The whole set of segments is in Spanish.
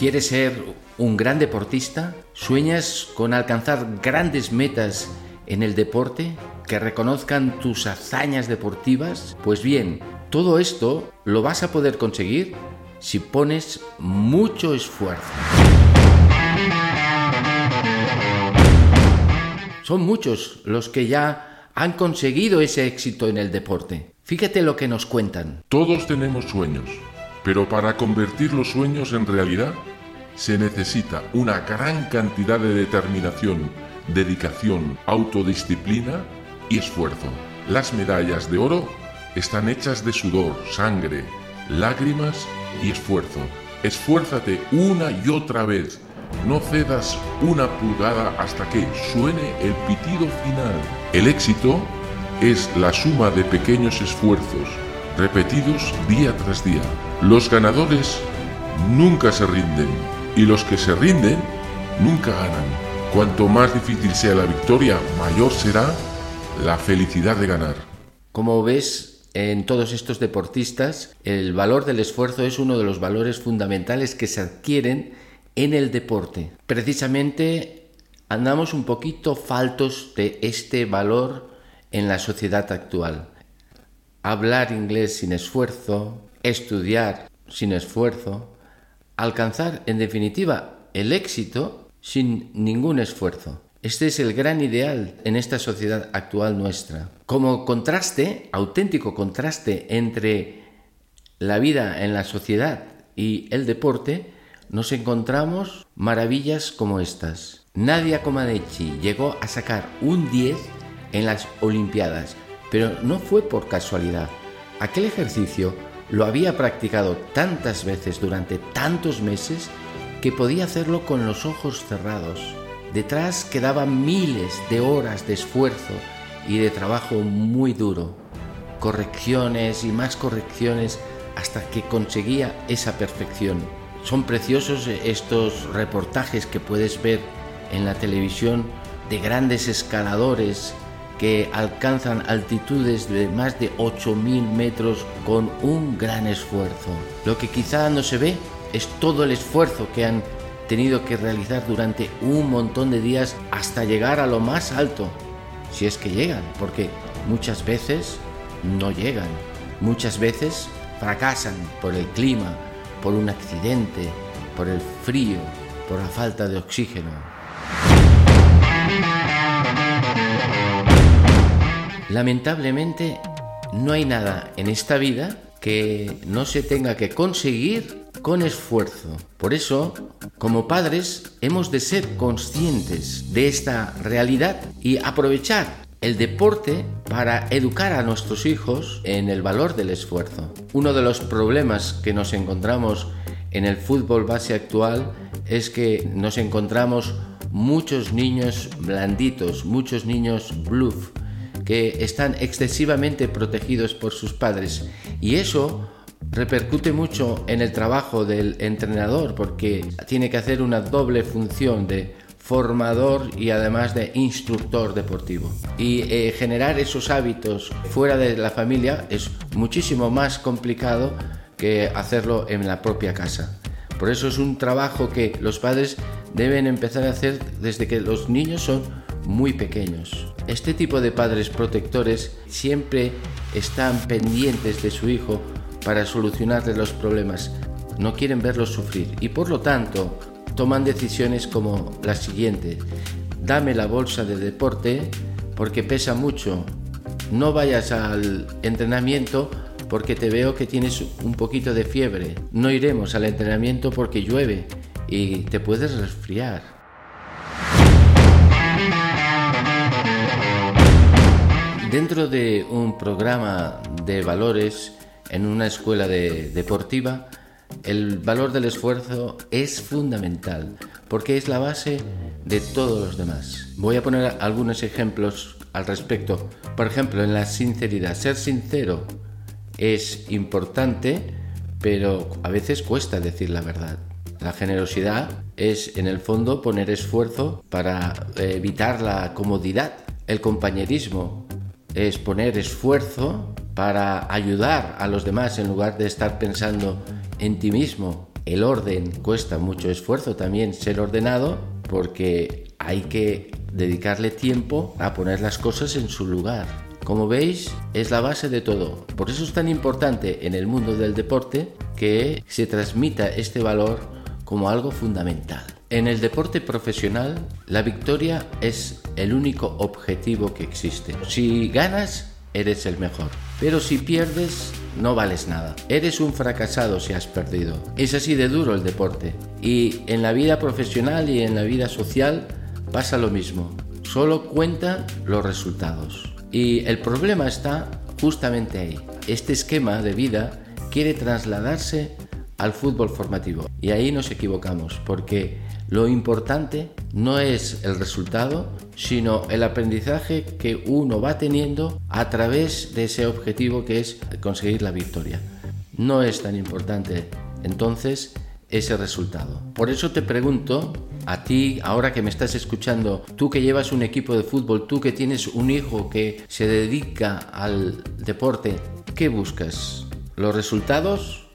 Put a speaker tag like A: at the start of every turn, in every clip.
A: ¿Quieres ser un gran deportista? ¿Sueñas con alcanzar grandes metas en el deporte? ¿Que reconozcan tus hazañas deportivas? Pues bien, todo esto lo vas a poder conseguir si pones mucho esfuerzo. Son muchos los que ya han conseguido ese éxito en el deporte. Fíjate lo que nos cuentan.
B: Todos tenemos sueños, pero para convertir los sueños en realidad se necesita una gran cantidad de determinación, dedicación, autodisciplina y esfuerzo. Las medallas de oro están hechas de sudor, sangre, lágrimas y esfuerzo. Esfuérzate una y otra vez no cedas una pulgada hasta que suene el pitido final. El éxito es la suma de pequeños esfuerzos repetidos día tras día. Los ganadores nunca se rinden y los que se rinden nunca ganan. Cuanto más difícil sea la victoria, mayor será la felicidad de ganar.
A: Como ves, en todos estos deportistas, el valor del esfuerzo es uno de los valores fundamentales que se adquieren en el deporte. Precisamente andamos un poquito faltos de este valor en la sociedad actual. Hablar inglés sin esfuerzo, estudiar sin esfuerzo, alcanzar en definitiva el éxito sin ningún esfuerzo. Este es el gran ideal en esta sociedad actual nuestra. Como contraste, auténtico contraste entre la vida en la sociedad y el deporte, nos encontramos maravillas como estas. Nadia Comaneci llegó a sacar un 10 en las Olimpiadas, pero no fue por casualidad. Aquel ejercicio lo había practicado tantas veces durante tantos meses que podía hacerlo con los ojos cerrados. Detrás quedaban miles de horas de esfuerzo y de trabajo muy duro, correcciones y más correcciones hasta que conseguía esa perfección. Son preciosos estos reportajes que puedes ver en la televisión de grandes escaladores que alcanzan altitudes de más de 8.000 metros con un gran esfuerzo. Lo que quizá no se ve es todo el esfuerzo que han tenido que realizar durante un montón de días hasta llegar a lo más alto, si es que llegan, porque muchas veces no llegan, muchas veces fracasan por el clima, por un accidente, por el frío, por la falta de oxígeno. Lamentablemente, no hay nada en esta vida que no se tenga que conseguir con esfuerzo. Por eso, como padres, hemos de ser conscientes de esta realidad y aprovechar el deporte para educar a nuestros hijos en el valor del esfuerzo. Uno de los problemas que nos encontramos en el fútbol base actual es que nos encontramos muchos niños blanditos, muchos niños bluff, están excesivamente protegidos por sus padres. Y eso repercute mucho en el trabajo del entrenador porque tiene que hacer una doble función de formador y además de instructor deportivo. Y eh, generar esos hábitos fuera de la familia es muchísimo más complicado que hacerlo en la propia casa. Por eso es un trabajo que los padres deben empezar a hacer desde que los niños son muy pequeños. Este tipo de padres protectores siempre están pendientes de su hijo para solucionarle los problemas. No quieren verlos sufrir y por lo tanto toman decisiones como la siguiente. Dame la bolsa de deporte porque pesa mucho. No vayas al entrenamiento porque te veo que tienes un poquito de fiebre. No iremos al entrenamiento porque llueve y te puedes resfriar. Dentro de un programa de valores en una escuela deportiva, el valor del esfuerzo es fundamental porque es la base de todos los demás. Voy a poner algunos ejemplos al respecto. Por ejemplo, en la sinceridad. Ser sincero es importante, pero a veces cuesta decir la verdad. La generosidad es, en el fondo, poner esfuerzo para evitar la comodidad. El compañerismo es poner esfuerzo para ayudar a los demás en lugar de estar pensando en ti mismo. el orden cuesta mucho esfuerzo también ser ordenado porque hay que dedicarle tiempo a poner las cosas en su lugar. Como veis, es la base de todo. Por eso es tan importante en el mundo del deporte que se transmita este valor como algo fundamental. En el deporte profesional, la victoria es el único objetivo que existe. Si ganas, eres el mejor. Pero si pierdes, no vales nada. Eres un fracasado si has perdido. Es así de duro el deporte. Y en la vida profesional y en la vida social pasa lo mismo. Solo cuentan los resultados. Y el problema está justamente ahí. Este esquema de vida quiere trasladarse al fútbol formativo. Y ahí nos equivocamos, porque lo importante no es el resultado, sino el aprendizaje que uno va teniendo a través de ese objetivo que es conseguir la victoria. No es tan importante entonces ese resultado. Por eso te pregunto a ti, ahora que me estás escuchando, tú que llevas un equipo de fútbol, tú que tienes un hijo que se dedica al deporte, ¿qué buscas? ¿Los resultados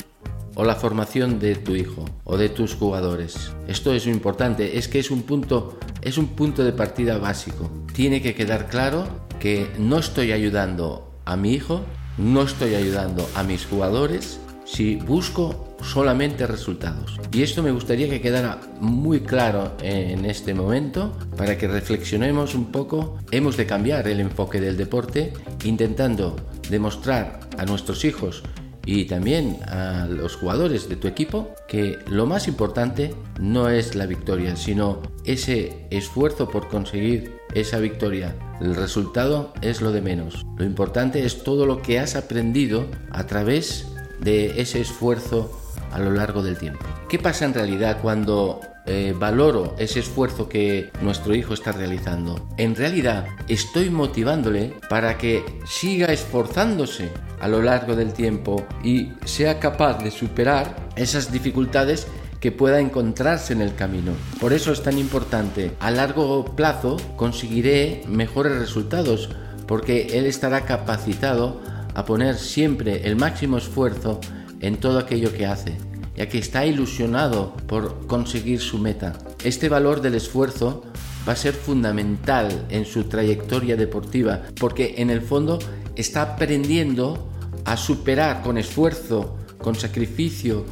A: o la formación de tu hijo o de tus jugadores? Esto es importante, es que es un punto es un punto de partida básico. Tiene que quedar claro que no estoy ayudando a mi hijo, no estoy ayudando a mis jugadores si busco solamente resultados. Y esto me gustaría que quedara muy claro en este momento para que reflexionemos un poco. Hemos de cambiar el enfoque del deporte intentando demostrar a nuestros hijos y también a los jugadores de tu equipo que lo más importante no es la victoria, sino ese esfuerzo por conseguir esa victoria. El resultado es lo de menos. Lo importante es todo lo que has aprendido a través de ese esfuerzo a lo largo del tiempo. ¿Qué pasa en realidad cuando eh, valoro ese esfuerzo que nuestro hijo está realizando? En realidad estoy motivándole para que siga esforzándose a lo largo del tiempo y sea capaz de superar esas dificultades que pueda encontrarse en el camino. Por eso es tan importante. A largo plazo conseguiré mejores resultados porque él estará capacitado a poner siempre el máximo esfuerzo en todo aquello que hace, ya que está ilusionado por conseguir su meta. Este valor del esfuerzo va a ser fundamental en su trayectoria deportiva, porque en el fondo está aprendiendo a superar con esfuerzo, con sacrificio,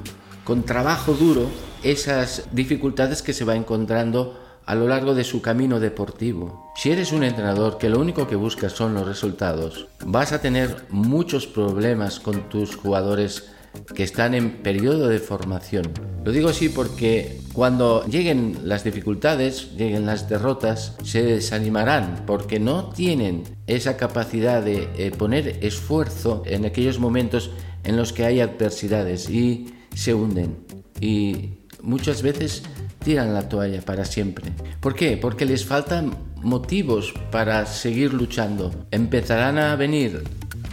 A: con trabajo duro, esas dificultades que se va encontrando a lo largo de su camino deportivo. Si eres un entrenador que lo único que buscas son los resultados, vas a tener muchos problemas con tus jugadores que están en periodo de formación. Lo digo así porque cuando lleguen las dificultades, lleguen las derrotas, se desanimarán porque no tienen esa capacidad de eh, poner esfuerzo en aquellos momentos en los que hay adversidades y se hunden. Y muchas veces tiran la toalla para siempre. ¿Por qué? Porque les faltan motivos para seguir luchando. Empezarán a venir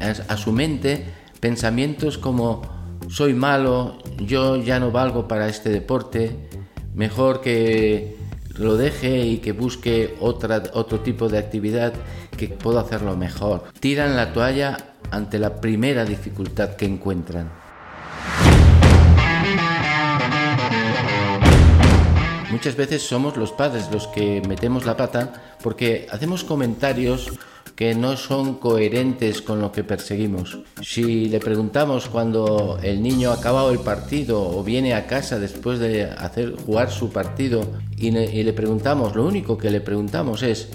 A: a, su mente pensamientos como soy malo, yo ya no valgo para este deporte, mejor que lo deje y que busque otro tipo de actividad que puedo hacerlo mejor. Tiran la toalla ante la primera dificultad que encuentran. Muchas veces somos los padres los que metemos la pata porque hacemos comentarios que no son coherentes con lo que perseguimos. Si le preguntamos cuando el niño ha acabado el partido o viene a casa después de hacer jugar su partido y le, preguntamos, lo único que le preguntamos es,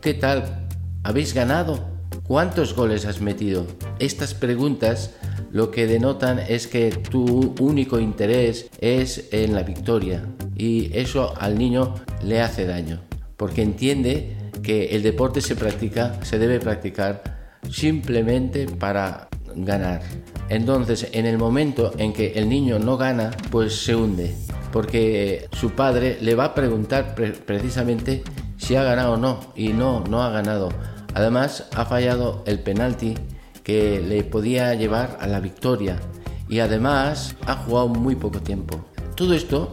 A: ¿qué tal? ¿Habéis ganado? ¿Cuántos goles has metido? Estas preguntas lo que denotan es que tu único interés es en la victoria y eso al niño le hace daño porque entiende que el deporte se practica, se debe practicar simplemente para ganar. Entonces, en el momento en que el niño no gana, pues se hunde, porque su padre le va a preguntar precisamente si ha ganado o no, y no, no ha ganado. Además, ha fallado el penalti que le podía llevar a la victoria y además ha jugado muy poco tiempo. Todo esto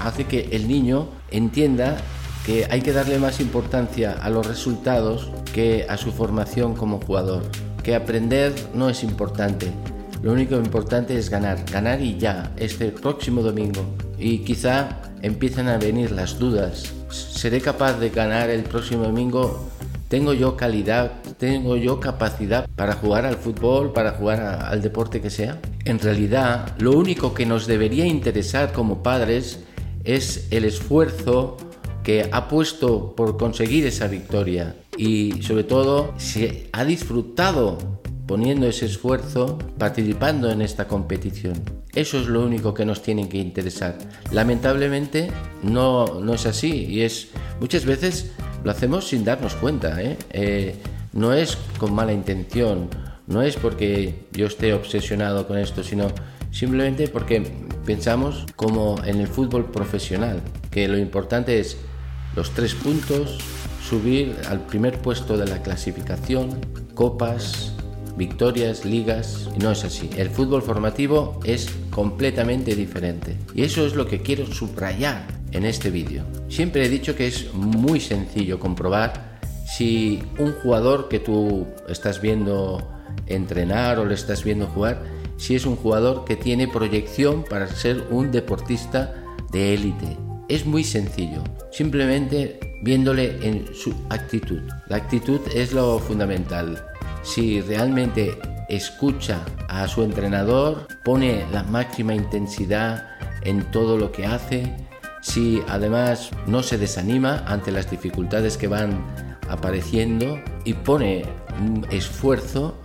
A: hace que el niño entienda que hay que darle más importancia a los resultados que a su formación como jugador, que aprender no es importante, Lo único importante es ganar, ganar y ya, este próximo domingo. Y quizá empiecen a venir las dudas. ¿Seré capaz de ganar el próximo domingo? ¿Tengo yo calidad? ¿Tengo yo capacidad para jugar al fútbol, para jugar al deporte que sea? En realidad, lo único que nos debería interesar como padres es el esfuerzo que ha puesto por conseguir esa victoria y sobre todo si ha disfrutado poniendo ese esfuerzo, participando en esta competición. Eso es lo único que nos tiene que interesar. Lamentablemente no, no es así y es muchas veces lo hacemos sin darnos cuenta. ¿eh? Eh, no es con mala intención, no es porque yo esté obsesionado con esto, sino simplemente porque pensamos como en el fútbol profesional, que lo importante es los tres puntos, subir al primer puesto de la clasificación, copas, victorias, ligas, y no es así. El fútbol formativo es completamente diferente. Y eso es lo que quiero subrayar en este vídeo. Siempre he dicho que es muy sencillo comprobar si un jugador que tú estás viendo entrenar o le estás viendo jugar, si es un jugador que tiene proyección para ser un deportista de élite es muy sencillo, simplemente viéndole en su actitud. La actitud es lo fundamental. Si realmente escucha a su entrenador, pone la máxima intensidad en todo lo que hace, si además no se desanima ante las dificultades que van apareciendo y pone un esfuerzo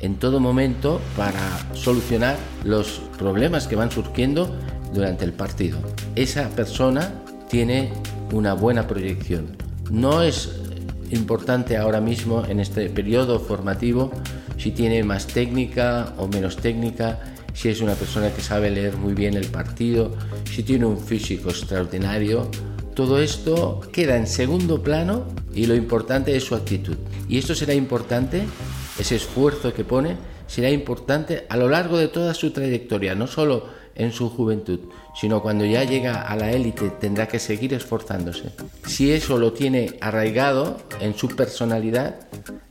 A: en todo momento para solucionar los problemas que van surgiendo durante el partido. Esa persona tiene una buena proyección. No es importante ahora mismo en este periodo formativo si tiene más técnica o menos técnica, si es una persona que sabe leer muy bien el partido, si tiene un físico extraordinario. Todo esto queda en segundo plano y lo importante es su actitud. Y esto será importante, ese esfuerzo que pone, será importante a lo largo de toda su trayectoria, no solo en su juventud, sino cuando ya llega a la élite tendrá que seguir esforzándose. Si eso lo tiene arraigado en su personalidad,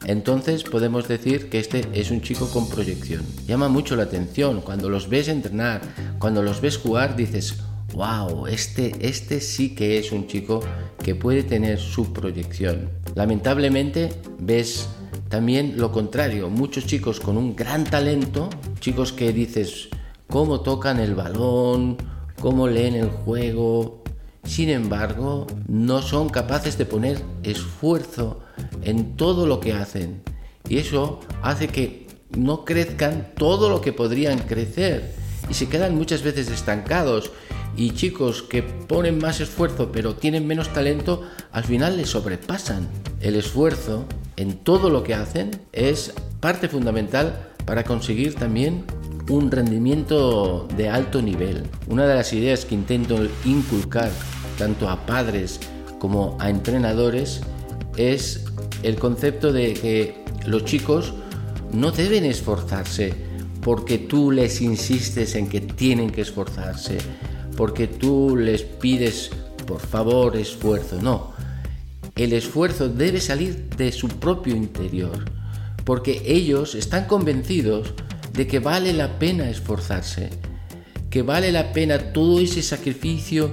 A: entonces podemos decir que este es un chico con proyección. Llama mucho la atención cuando los ves entrenar, cuando los ves jugar, dices, wow, este, este sí que es un chico que puede tener su proyección. Lamentablemente ves también lo contrario, muchos chicos con un gran talento, chicos que dices, cómo tocan el balón, cómo leen el juego. Sin embargo, no son capaces de poner esfuerzo en todo lo que hacen. Y eso hace que no crezcan todo lo que podrían crecer. Y se quedan muchas veces estancados. Y chicos que ponen más esfuerzo pero tienen menos talento, al final les sobrepasan. El esfuerzo en todo lo que hacen es parte fundamental para conseguir también un rendimiento de alto nivel. Una de las ideas que intento inculcar tanto a padres como a entrenadores es el concepto de que los chicos no deben esforzarse porque tú les insistes en que tienen que esforzarse, porque tú les pides por favor esfuerzo. No, el esfuerzo debe salir de su propio interior, porque ellos están convencidos de que vale la pena esforzarse, que vale la pena todo ese sacrificio,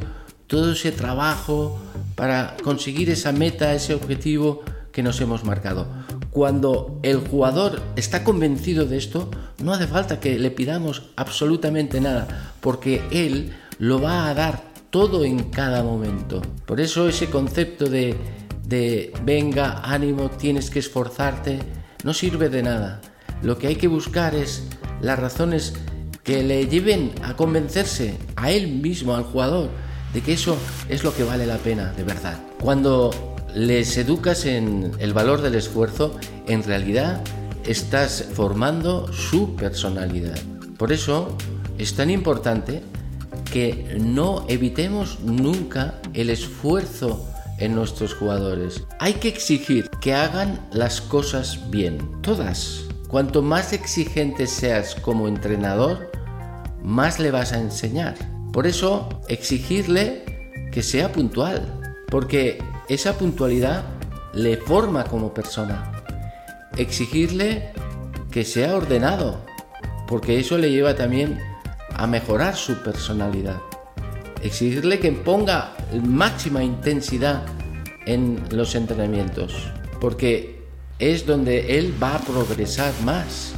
A: todo ese trabajo para conseguir esa meta, ese objetivo que nos hemos marcado. Cuando el jugador está convencido de esto, no hace falta que le pidamos absolutamente nada, porque él lo va a dar todo en cada momento. Por eso ese concepto de, de venga, ánimo, tienes que esforzarte, no sirve de nada. Lo que hay que buscar es las razones que le lleven a convencerse a él mismo, al jugador, de que eso es lo que vale la pena, de verdad. Cuando les educas en el valor del esfuerzo, en realidad estás formando su personalidad. Por eso es tan importante que no evitemos nunca el esfuerzo en nuestros jugadores. Hay que exigir que hagan las cosas bien, todas, Cuanto más exigente seas como entrenador, más le vas a enseñar. Por eso, exigirle que sea puntual, porque esa puntualidad le forma como persona. Exigirle que sea ordenado, porque eso le lleva también a mejorar su personalidad. Exigirle que ponga máxima intensidad en los entrenamientos, porque es donde él va a progresar más.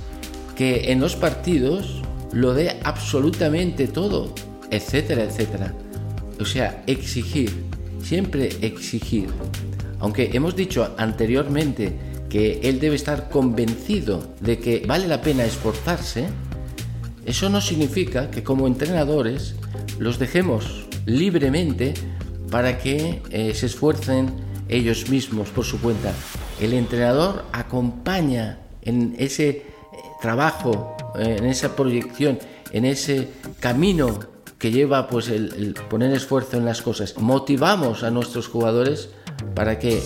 A: Que en los partidos lo dé absolutamente todo, etcétera, etcétera. O sea, exigir, siempre exigir. Aunque hemos dicho anteriormente que él debe estar convencido de que vale la pena esforzarse, eso no significa que como entrenadores los dejemos libremente para que eh, se esfuercen ellos mismos por su cuenta. El entrenador acompaña en ese eh, trabajo, eh, en esa proyección, en ese camino que lleva pues el, poner esfuerzo en las cosas. Motivamos a nuestros jugadores para que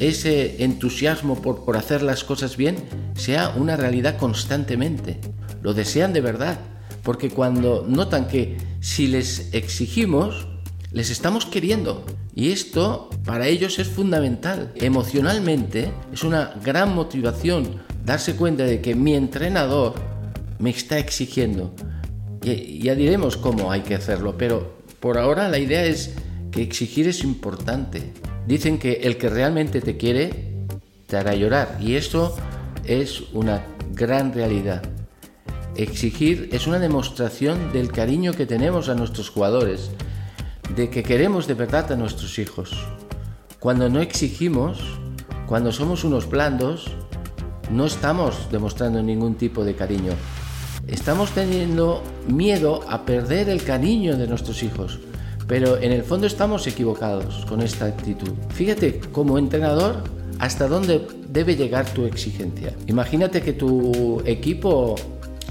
A: ese entusiasmo por, por hacer las cosas bien sea una realidad constantemente. Lo desean de verdad, porque cuando notan que si les exigimos, les estamos queriendo. Y esto para ellos es fundamental. Emocionalmente es una gran motivación darse cuenta de que mi entrenador me está exigiendo. Y ya diremos cómo hay que hacerlo, pero por ahora la idea es que exigir es importante. Dicen que el que realmente te quiere te hará llorar y eso es una gran realidad. Exigir es una demostración del cariño que tenemos a nuestros jugadores, de que queremos de verdad a nuestros hijos. Cuando no exigimos, cuando somos unos blandos, no estamos demostrando ningún tipo de cariño. Estamos teniendo miedo a perder el cariño de nuestros hijos, pero en el fondo estamos equivocados con esta actitud. Fíjate, como entrenador, hasta dónde debe llegar tu exigencia. Imagínate que tu equipo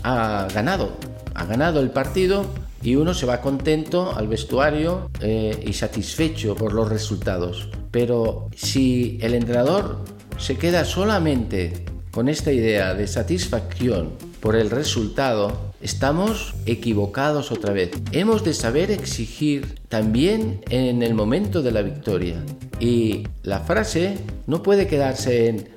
A: ha ganado, ha ganado el partido y uno se va contento al vestuario eh, y satisfecho por los resultados. Pero si el entrenador se queda solamente con esta idea de satisfacción por el resultado, estamos equivocados otra vez. Hemos de saber exigir también en el momento de la victoria. Y la frase no puede quedarse en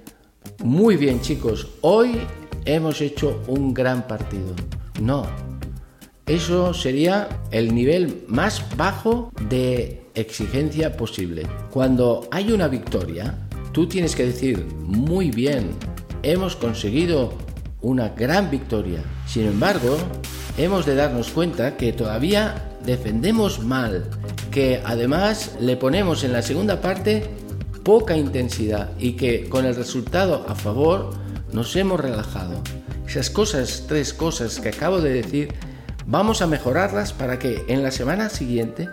A: muy bien chicos, hoy hemos hecho un gran partido. No, eso sería el nivel más bajo de exigencia posible. Cuando hay una victoria, tú tienes que decir, muy bien, hemos conseguido una gran victoria. Sin embargo, hemos de darnos cuenta que todavía defendemos mal, que además le ponemos en la segunda parte poca intensidad y que con el resultado a favor nos hemos relajado. Esas cosas, tres cosas que acabo de decir, Vamos a mejorarlas para que en la semana siguiente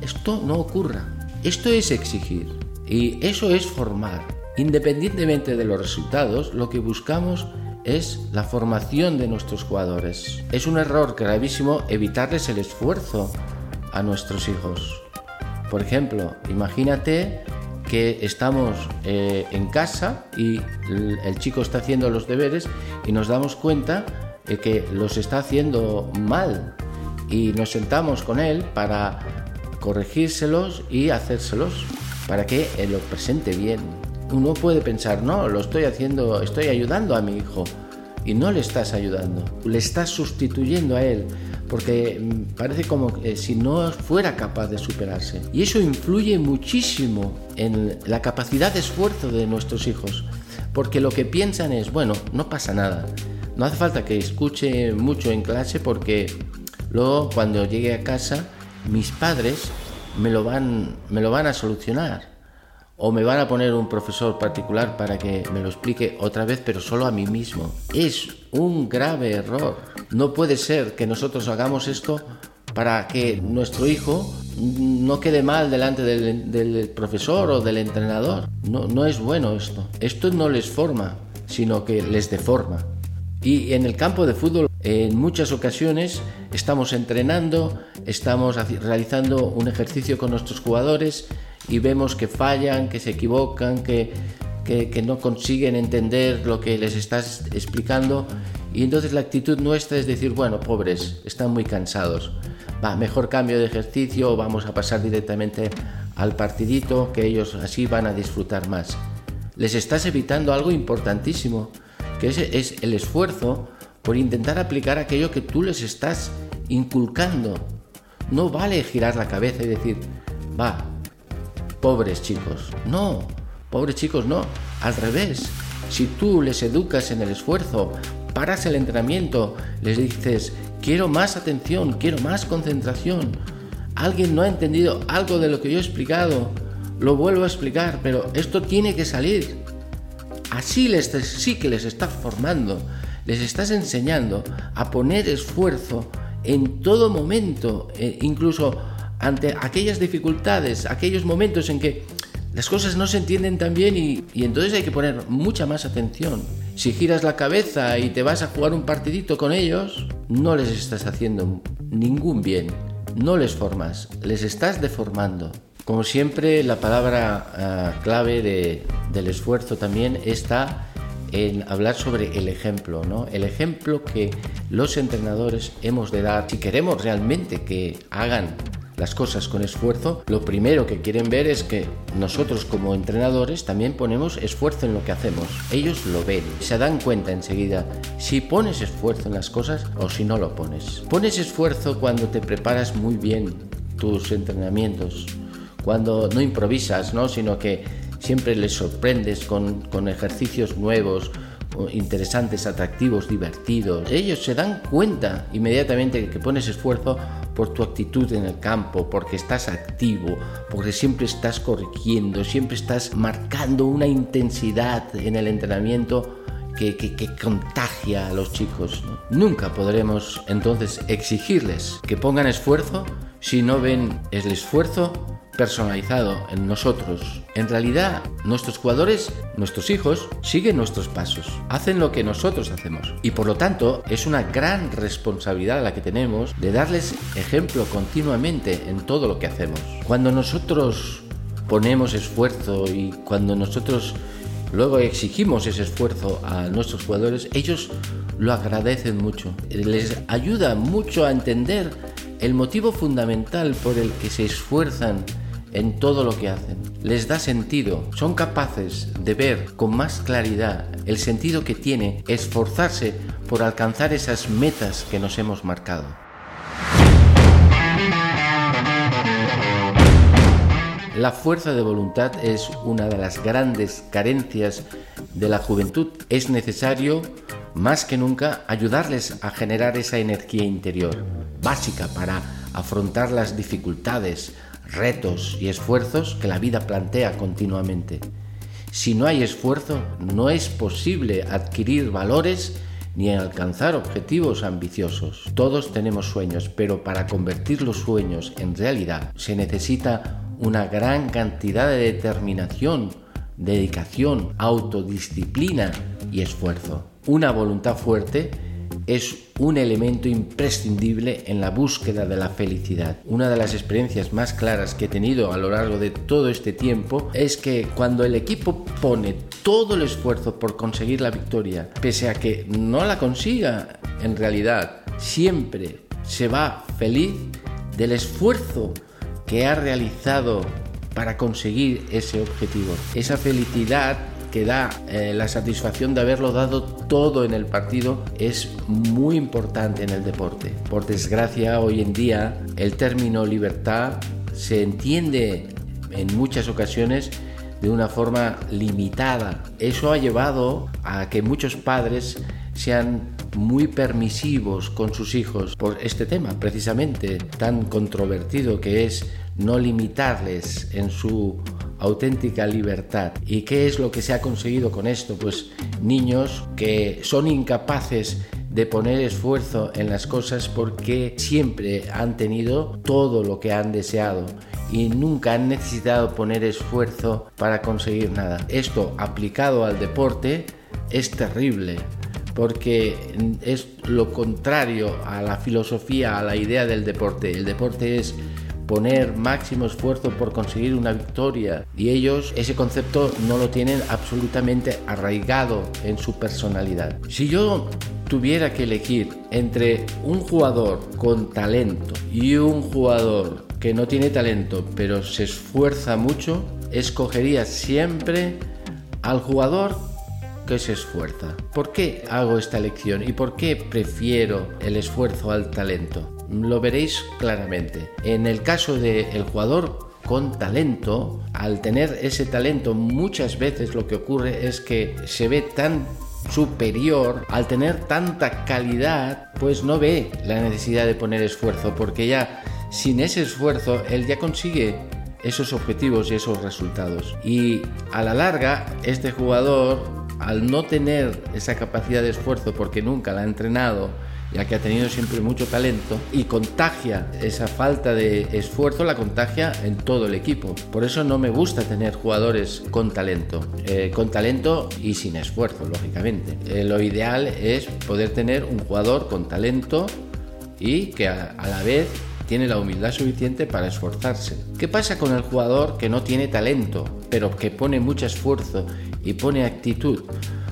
A: esto no ocurra. Esto es exigir y eso es formar. Independientemente de los resultados, lo que buscamos es la formación de nuestros jugadores. Es un error gravísimo evitarles el esfuerzo a nuestros hijos. Por ejemplo, imagínate que estamos eh, en casa y el chico está haciendo los deberes y nos damos cuenta que los está haciendo mal y nos sentamos con él para corregírselos y hacérselos para que él lo presente bien. Uno puede pensar, no, lo estoy haciendo, estoy ayudando a mi hijo y no le estás ayudando, le estás sustituyendo a él porque mm, parece como si no fuera capaz de superarse. Y eso influye muchísimo en la capacidad de esfuerzo de nuestros hijos, porque lo que piensan es, bueno, no pasa nada, no hace falta que escuche mucho en clase porque luego cuando llegue a casa mis padres me lo van, me lo van a solucionar. O me van a poner un profesor particular para que me lo explique otra vez, pero solo a mí mismo. Es un grave error. No puede ser que nosotros hagamos esto para que nuestro hijo no quede mal delante del, del profesor o del entrenador. No, no es bueno esto. Esto no les forma, sino que les deforma. Y en el campo de fútbol, en muchas ocasiones, estamos entrenando, estamos realizando un ejercicio con nuestros jugadores y vemos que fallan, que se equivocan, que, que, no consiguen entender lo que les estás explicando. Y entonces la actitud nuestra es decir, bueno, pobres, están muy cansados. Va, mejor cambio de ejercicio, vamos a pasar directamente al partidito, que ellos así van a disfrutar más. Les estás evitando algo importantísimo que es, es el esfuerzo por intentar aplicar aquello que tú les estás inculcando. No vale girar la cabeza y decir, va, pobres chicos. No, pobres chicos no, al revés. Si tú les educas en el esfuerzo, paras el entrenamiento, les dices, quiero más atención, quiero más concentración. Alguien no ha entendido algo de lo que yo he explicado, lo vuelvo a explicar, pero esto tiene que salir. Así les, sí que les estás formando, les estás enseñando a poner esfuerzo en todo momento, e incluso ante aquellas dificultades, aquellos momentos en que las cosas no se entienden tan bien y, entonces hay que poner mucha más atención. Si giras la cabeza y te vas a jugar un partidito con ellos, no les estás haciendo ningún bien, no les formas, les estás deformando. Como siempre, la palabra uh, clave de, del esfuerzo también está en hablar sobre el ejemplo, ¿no? El ejemplo que los entrenadores hemos de dar si queremos realmente que hagan las cosas con esfuerzo, lo primero que quieren ver es que nosotros como entrenadores también ponemos esfuerzo en lo que hacemos. Ellos lo ven, se dan cuenta enseguida si pones esfuerzo en las cosas o si no lo pones. Pones esfuerzo cuando te preparas muy bien tus entrenamientos, cuando no improvisas, ¿no? sino que siempre les sorprendes con, con ejercicios nuevos, interesantes, atractivos, divertidos. Ellos se dan cuenta inmediatamente que pones esfuerzo por tu actitud en el campo, porque estás activo, porque siempre estás corrigiendo, siempre estás marcando una intensidad en el entrenamiento que, que, que, contagia a los chicos. Nunca podremos entonces exigirles que pongan esfuerzo si no ven el esfuerzo personalizado en nosotros. En realidad, nuestros jugadores, nuestros hijos, siguen nuestros pasos, hacen lo que nosotros hacemos. Y por lo tanto, es una gran responsabilidad la que tenemos de darles ejemplo continuamente en todo lo que hacemos. Cuando nosotros ponemos esfuerzo y cuando nosotros luego exigimos ese esfuerzo a nuestros jugadores, ellos lo agradecen mucho. Les ayuda mucho a entender el motivo fundamental por el que se esfuerzan en todo lo que hacen. Les da sentido, son capaces de ver con más claridad el sentido que tiene esforzarse por alcanzar esas metas que nos hemos marcado. La fuerza de voluntad es una de las grandes carencias de la juventud. Es necesario, más que nunca, ayudarles a generar esa energía interior, básica para afrontar las dificultades, retos y esfuerzos que la vida plantea continuamente. Si no hay esfuerzo, no es posible adquirir valores ni alcanzar objetivos ambiciosos. Todos tenemos sueños, pero para convertir los sueños en realidad se necesita una gran cantidad de determinación, dedicación, autodisciplina y esfuerzo. Una voluntad fuerte es un elemento imprescindible en la búsqueda de la felicidad. Una de las experiencias más claras que he tenido a lo largo de todo este tiempo es que cuando el equipo pone todo el esfuerzo por conseguir la victoria, pese a que no la consiga en realidad, siempre se va feliz del esfuerzo que ha realizado para conseguir ese objetivo. Esa felicidad que da eh, la satisfacción de haberlo dado todo en el partido es muy importante en el deporte. Por desgracia, hoy en día el término libertad se entiende en muchas ocasiones de una forma limitada. Eso ha llevado a que muchos padres sean muy permisivos con sus hijos por este tema precisamente tan controvertido que es no limitarles en su auténtica libertad. ¿Y qué es lo que se ha conseguido con esto? Pues niños que son incapaces de poner esfuerzo en las cosas porque siempre han tenido todo lo que han deseado y nunca han necesitado poner esfuerzo para conseguir nada. Esto aplicado al deporte es terrible porque es lo contrario a la filosofía, a la idea del deporte. El deporte es poner máximo esfuerzo por conseguir una victoria y ellos ese concepto no lo tienen absolutamente arraigado en su personalidad. Si yo tuviera que elegir entre un jugador con talento y un jugador que no tiene talento pero se esfuerza mucho, escogería siempre al jugador que se esfuerza. ¿Por qué hago esta elección y por qué prefiero el esfuerzo al talento? Lo veréis claramente. En el caso del jugador con talento, al tener ese talento muchas veces lo que ocurre es que se ve tan superior, al tener tanta calidad, pues no ve la necesidad de poner esfuerzo, porque ya sin ese esfuerzo él ya consigue esos objetivos y esos resultados. Y a la larga, este jugador, al no tener esa capacidad de esfuerzo porque nunca la ha entrenado, ya que ha tenido siempre mucho talento y contagia esa falta de esfuerzo, la contagia en todo el equipo. Por eso no me gusta tener jugadores con talento, eh, con talento y sin esfuerzo, lógicamente. Eh, lo ideal es poder tener un jugador con talento y que a, a la vez tiene la humildad suficiente para esforzarse. ¿Qué pasa con el jugador que no tiene talento, pero que pone mucho esfuerzo y pone actitud?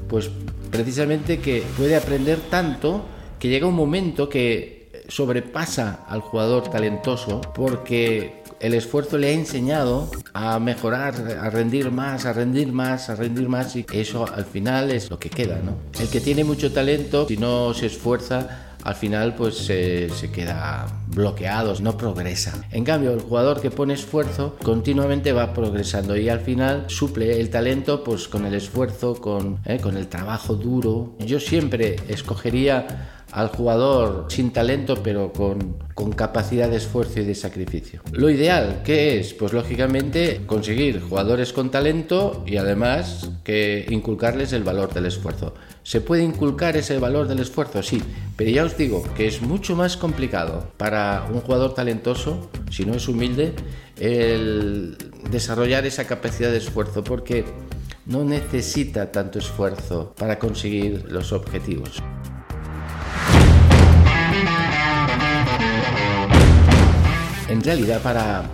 A: Pues precisamente que puede aprender tanto que llega un momento que sobrepasa al jugador talentoso porque el esfuerzo le ha enseñado a mejorar, a rendir más, a rendir más, a rendir más y eso al final es lo que queda, ¿no? El que tiene mucho talento, si no se esfuerza, al final pues se, queda bloqueado, no progresa. En cambio, el jugador que pone esfuerzo continuamente va progresando y al final suple el talento pues con el esfuerzo, con, eh, con el trabajo duro. Yo siempre escogería al jugador sin talento pero con, con, capacidad de esfuerzo y de sacrificio. Lo ideal, ¿qué es? Pues lógicamente conseguir jugadores con talento y además que inculcarles el valor del esfuerzo. ¿Se puede inculcar ese valor del esfuerzo? Sí, pero ya os digo que es mucho más complicado para un jugador talentoso, si no es humilde, el desarrollar esa capacidad de esfuerzo porque no necesita tanto esfuerzo para conseguir los objetivos. En realidad, para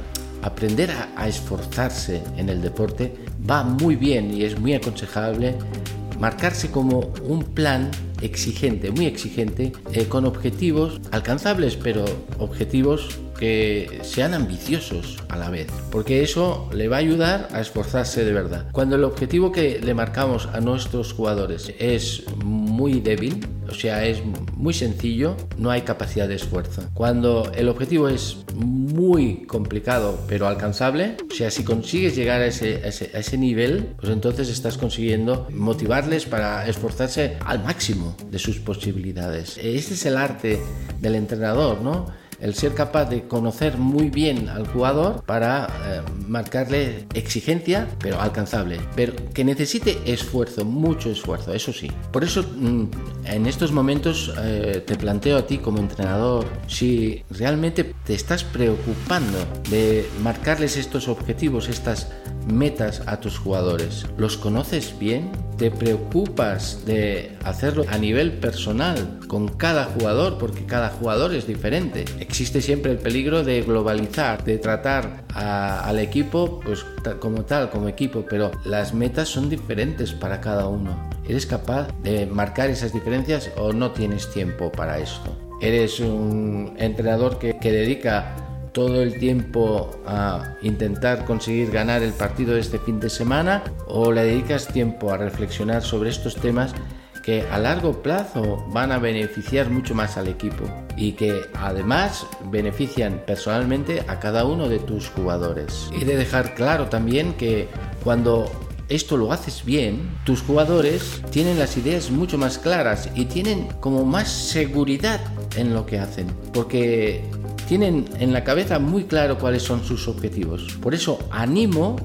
A: aprender a, esforzarse en el deporte va muy bien y es muy aconsejable marcarse como un plan exigente, muy exigente, eh, con objetivos alcanzables, pero objetivos que sean ambiciosos a la vez, porque eso le va a ayudar a esforzarse de verdad. Cuando el objetivo que le marcamos a nuestros jugadores es muy débil, o sea, es muy sencillo, no hay capacidad de esfuerzo. Cuando el objetivo es muy complicado pero alcanzable, o sea, si consigues llegar a ese, a ese, nivel, pues entonces estás consiguiendo motivarles para esforzarse al máximo de sus posibilidades. Este es el arte del entrenador, ¿no? El ser capaz de conocer muy bien al jugador para eh, marcarle exigencia, pero alcanzable, pero que necesite esfuerzo, mucho esfuerzo, eso sí. Por eso mm, en estos momentos eh, te planteo a ti como entrenador si realmente te estás preocupando de marcarles estos objetivos, estas metas a tus jugadores. ¿Los conoces bien? ¿Te preocupas de hacerlo a nivel personal con cada jugador? Porque cada jugador es diferente. Existe siempre el peligro de globalizar, de tratar al equipo pues, como tal, como equipo, pero las metas son diferentes para cada uno. ¿Eres capaz de marcar esas diferencias o no tienes tiempo para esto? ¿Eres un entrenador que, que dedica todo el tiempo a intentar conseguir ganar el partido de este fin de semana o le dedicas tiempo a reflexionar sobre estos temas que a largo plazo van a beneficiar mucho más al equipo y que además benefician personalmente a cada uno de tus jugadores. He de dejar claro también que cuando esto lo haces bien, tus jugadores tienen las ideas mucho más claras y tienen como más seguridad en lo que hacen, porque tienen en la cabeza muy claro cuáles son sus objetivos. Por eso animo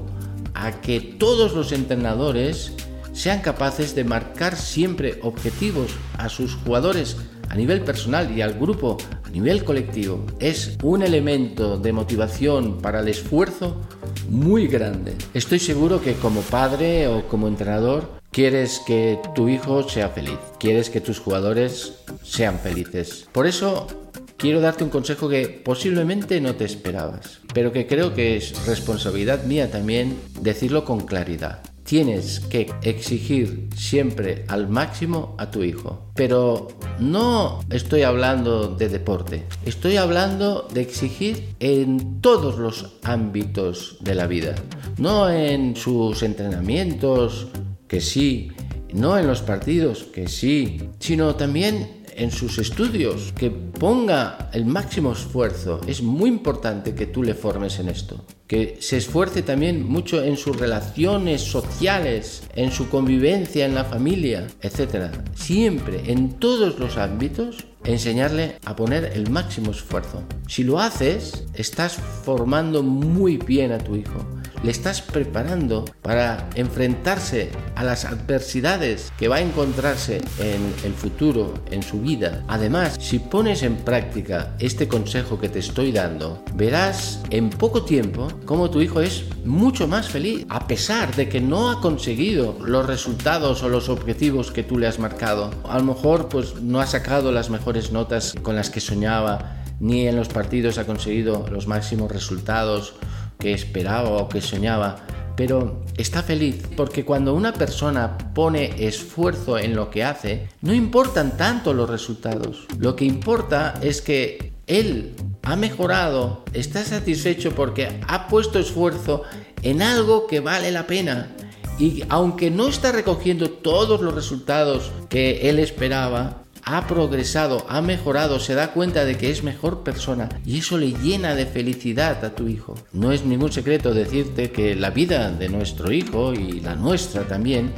A: a que todos los entrenadores sean capaces de marcar siempre objetivos a sus jugadores a nivel personal y al grupo a nivel colectivo. Es un elemento de motivación para el esfuerzo muy grande. Estoy seguro que como padre o como entrenador quieres que tu hijo sea feliz, quieres que tus jugadores sean felices. Por eso quiero darte un consejo que posiblemente no te esperabas, pero que creo que es responsabilidad mía también decirlo con claridad. Tienes que exigir siempre al máximo a tu hijo. Pero no estoy hablando de deporte, estoy hablando de exigir en todos los ámbitos de la vida. No en sus entrenamientos, que sí, no en los partidos, que sí, sino también en sus estudios, que ponga el máximo esfuerzo. Es muy importante que tú le formes en esto. Que se esfuerce también mucho en sus relaciones sociales, en su convivencia en la familia, etc. Siempre, en todos los ámbitos, enseñarle a poner el máximo esfuerzo. Si lo haces, estás formando muy bien a tu hijo le estás preparando para enfrentarse a las adversidades que va a encontrarse en el futuro, en su vida. Además, si pones en práctica este consejo que te estoy dando, verás en poco tiempo cómo tu hijo es mucho más feliz, a pesar de que no ha conseguido los resultados o los objetivos que tú le has marcado. A lo mejor pues no ha sacado las mejores notas con las que soñaba, ni en los partidos ha conseguido los máximos resultados que esperaba o que soñaba, pero está feliz porque cuando una persona pone esfuerzo en lo que hace, no importan tanto los resultados. Lo que importa es que él ha mejorado, está satisfecho porque ha puesto esfuerzo en algo que vale la pena. Y aunque no está recogiendo todos los resultados que él esperaba, ha progresado, ha mejorado, se da cuenta de que es mejor persona y eso le llena de felicidad a tu hijo. No es ningún secreto decirte que la vida de nuestro hijo y la nuestra también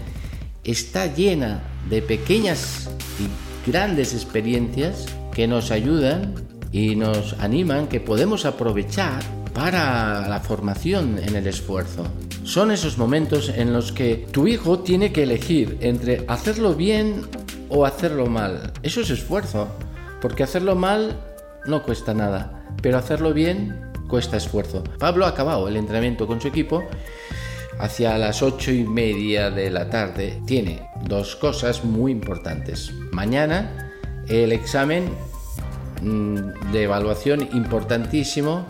A: está llena de pequeñas y grandes experiencias que nos ayudan y nos animan, que podemos aprovechar para la formación en el esfuerzo. Son esos momentos en los que tu hijo tiene que elegir entre hacerlo bien o hacerlo mal. Eso es esfuerzo, porque hacerlo mal no cuesta nada, pero hacerlo bien cuesta esfuerzo. Pablo ha acabado el entrenamiento con su equipo hacia las ocho y media de la tarde. Tiene dos cosas muy importantes. Mañana el examen mm, de evaluación importantísimo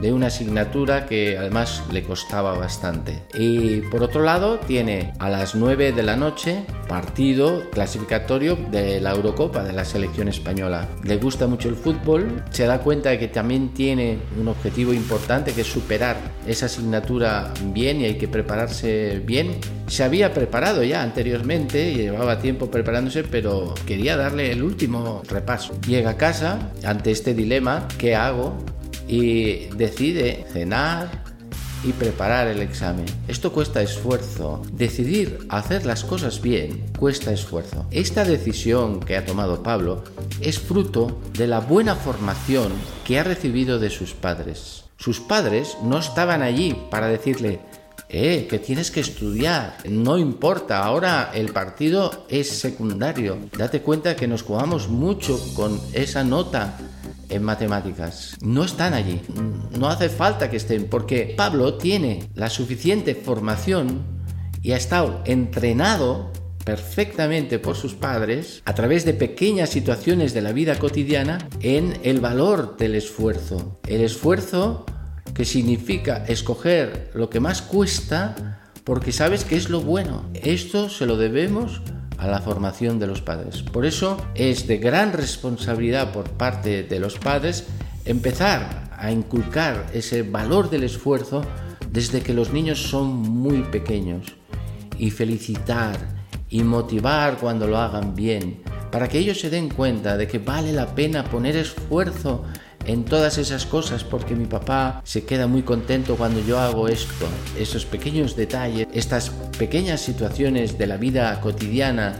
A: de una asignatura que además le costaba bastante. Y por otro lado, tiene a las 9 de la noche partido clasificatorio de la Eurocopa de la selección española. Le gusta mucho el fútbol, se da cuenta de que también tiene un objetivo importante que es superar esa asignatura bien y hay que prepararse bien. Se había preparado ya anteriormente, llevaba tiempo preparándose, pero quería darle el último repaso. Llega a casa ante este dilema, ¿qué hago? Y decide cenar y preparar el examen. Esto cuesta esfuerzo. Decidir hacer las cosas bien cuesta esfuerzo. Esta decisión que ha tomado Pablo es fruto de la buena formación que ha recibido de sus padres. Sus padres no estaban allí para decirle, eh, que tienes que estudiar, no importa, ahora el partido es secundario. Date cuenta que nos jugamos mucho con esa nota en matemáticas. No están allí. No hace falta que estén porque Pablo tiene la suficiente formación y ha estado entrenado perfectamente por sus padres a través de pequeñas situaciones de la vida cotidiana en el valor del esfuerzo. El esfuerzo que significa escoger lo que más cuesta porque sabes que es lo bueno. Esto se lo debemos a la formación de los padres. Por eso es de gran responsabilidad por parte de los padres empezar a inculcar ese valor del esfuerzo desde que los niños son muy pequeños y felicitar y motivar cuando lo hagan bien para que ellos se den cuenta de que vale la pena poner esfuerzo en todas esas cosas porque mi papá se queda muy contento cuando yo hago esto, esos pequeños detalles, estas pequeñas situaciones de la vida cotidiana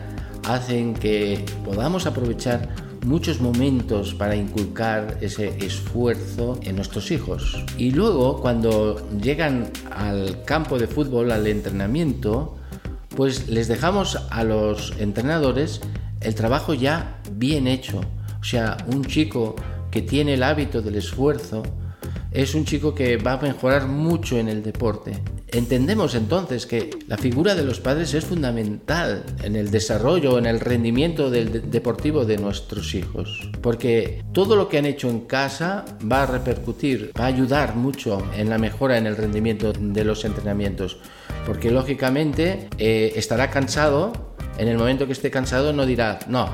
A: hacen que podamos aprovechar muchos momentos para inculcar ese esfuerzo en nuestros hijos. Y luego cuando llegan al campo de fútbol, al entrenamiento, pues les dejamos a los entrenadores el trabajo ya bien hecho. O sea, un chico que tiene el hábito del esfuerzo, es un chico que va a mejorar mucho en el deporte. Entendemos entonces que la figura de los padres es fundamental en el desarrollo, en el rendimiento del deportivo de nuestros hijos, porque todo lo que han hecho en casa va a repercutir, va a ayudar mucho en la mejora en el rendimiento de los entrenamientos, porque lógicamente eh, estará cansado, en el momento que esté cansado no dirá, no,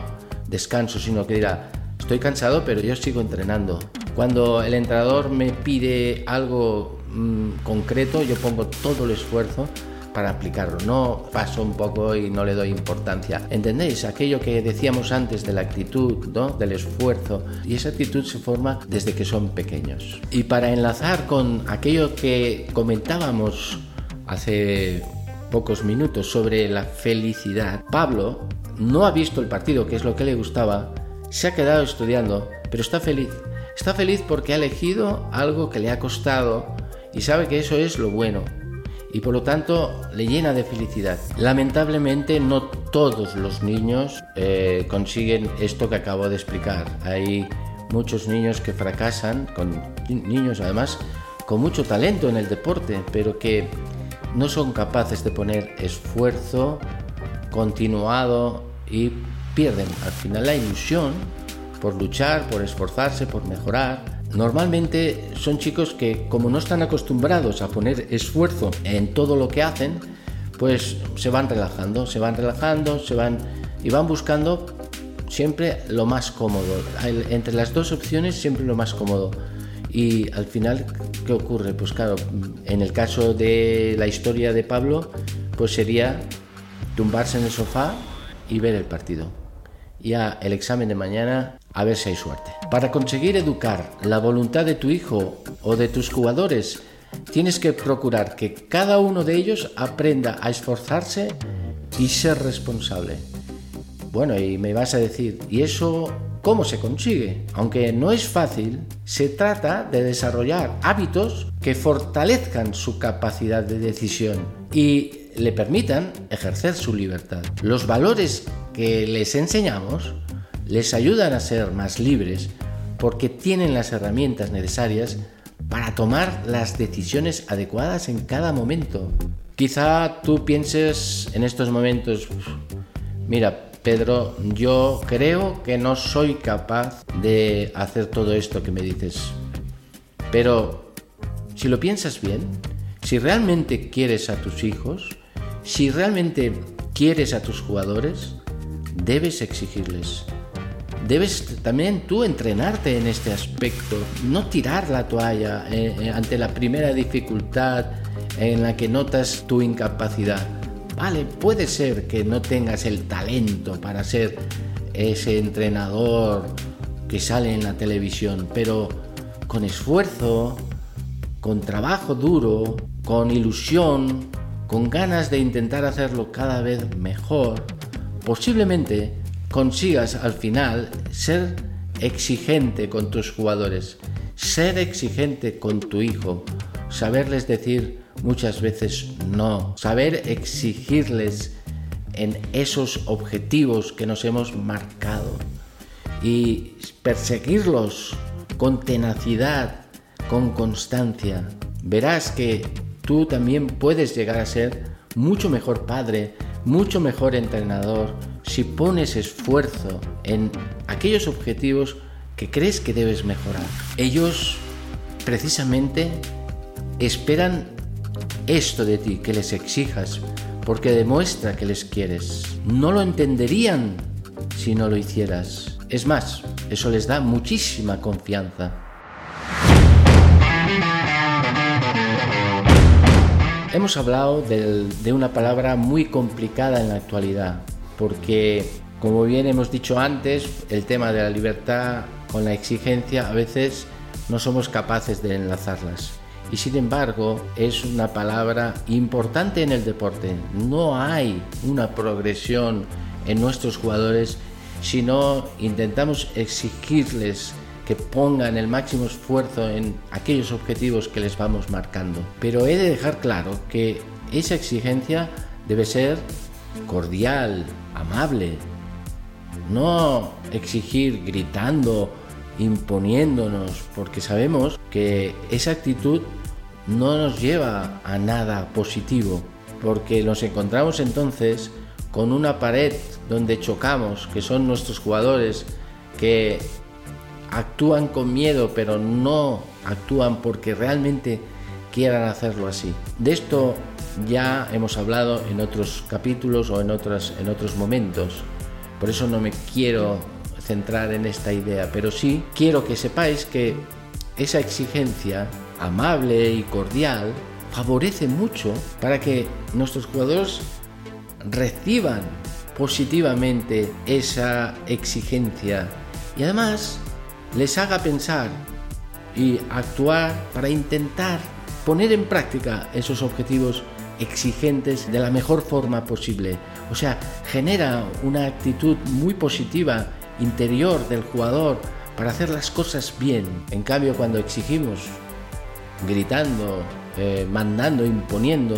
A: descanso, sino que dirá, estoy cansado, pero yo sigo entrenando. Cuando el entrenador me pide algo mm, concreto, yo pongo todo el esfuerzo para aplicarlo. No paso un poco y no le doy importancia. ¿Entendéis? Aquello que decíamos antes de la actitud, ¿no? Del esfuerzo. Y esa actitud se forma desde que son pequeños. Y para enlazar con aquello que comentábamos hace pocos minutos sobre la felicidad, Pablo no ha visto el partido, que es lo que le gustaba, se ha quedado estudiando, pero está feliz. Está feliz porque ha elegido algo que le ha costado y sabe que eso es lo bueno. Y por lo tanto le llena de felicidad. Lamentablemente no todos los niños eh, consiguen esto que acabo de explicar. Hay muchos niños que fracasan, con niños además con mucho talento en el deporte, pero que no son capaces de poner esfuerzo continuado y pierden al final la ilusión por luchar, por esforzarse, por mejorar. Normalmente son chicos que como no están acostumbrados a poner esfuerzo en todo lo que hacen, pues se van relajando, se van relajando, se van y van buscando siempre lo más cómodo. Entre las dos opciones siempre lo más cómodo. Y al final, ¿qué ocurre? Pues claro, en el caso de la historia de Pablo, pues sería tumbarse en el sofá y ver el partido. Ya el examen de mañana, a ver si hay suerte. Para conseguir educar la voluntad de tu hijo o de tus jugadores, tienes que procurar que cada uno de ellos aprenda a esforzarse y ser responsable. Bueno, y me vas a decir, ¿y eso cómo se consigue? Aunque no es fácil, se trata de desarrollar hábitos que fortalezcan su capacidad de decisión y le permitan ejercer su libertad. Los valores que les enseñamos les ayudan a ser más libres porque tienen las herramientas necesarias para tomar las decisiones adecuadas en cada momento. Quizá tú pienses en estos momentos, mira, Pedro, yo creo que no soy capaz de hacer todo esto que me dices. Pero si lo piensas bien, si realmente quieres a tus hijos, si realmente quieres a tus jugadores, debes exigirles. Debes también tú entrenarte en este aspecto, no tirar la toalla eh, eh, ante la primera dificultad en la que notas tu incapacidad Vale, puede ser que no tengas el talento para ser ese entrenador que sale en la televisión, pero con esfuerzo, con trabajo duro, con ilusión, con ganas de intentar hacerlo cada vez mejor, posiblemente consigas al final ser exigente con tus jugadores, ser exigente con tu hijo, saberles decir muchas veces no. Saber exigirles en esos objetivos que nos hemos marcado y perseguirlos con tenacidad, con constancia. Verás que tú también puedes llegar a ser mucho mejor padre, mucho mejor entrenador si pones esfuerzo en aquellos objetivos que crees que debes mejorar. Ellos precisamente esperan esto de ti, que les exijas, porque demuestra que les quieres. No lo entenderían si no lo hicieras. Es más, eso les da muchísima confianza. Hemos hablado de una palabra muy complicada en la actualidad, porque, como bien hemos dicho antes, el tema de la libertad con la exigencia a veces no somos capaces de enlazarlas y sin embargo es una palabra importante en el deporte. No hay una progresión en nuestros jugadores si no intentamos exigirles que pongan el máximo esfuerzo en aquellos objetivos que les vamos marcando. Pero he de dejar claro que esa exigencia debe ser cordial, amable, no exigir gritando, imponiéndonos, porque sabemos que esa actitud no nos lleva a nada positivo, porque nos encontramos entonces con una pared donde chocamos, que son nuestros jugadores que actúan con miedo, pero no actúan porque realmente quieran hacerlo así. De esto ya hemos hablado en otros capítulos o en, otros, en otros momentos. Por eso no me quiero centrar en esta idea, pero sí quiero que sepáis que esa exigencia amable y cordial favorece mucho para que nuestros jugadores reciban positivamente esa exigencia y además les haga pensar y actuar para intentar poner en práctica esos objetivos exigentes de la mejor forma posible. O sea, genera una actitud muy positiva interior del jugador para hacer las cosas bien. En cambio, cuando exigimos, gritando, eh, mandando, imponiendo,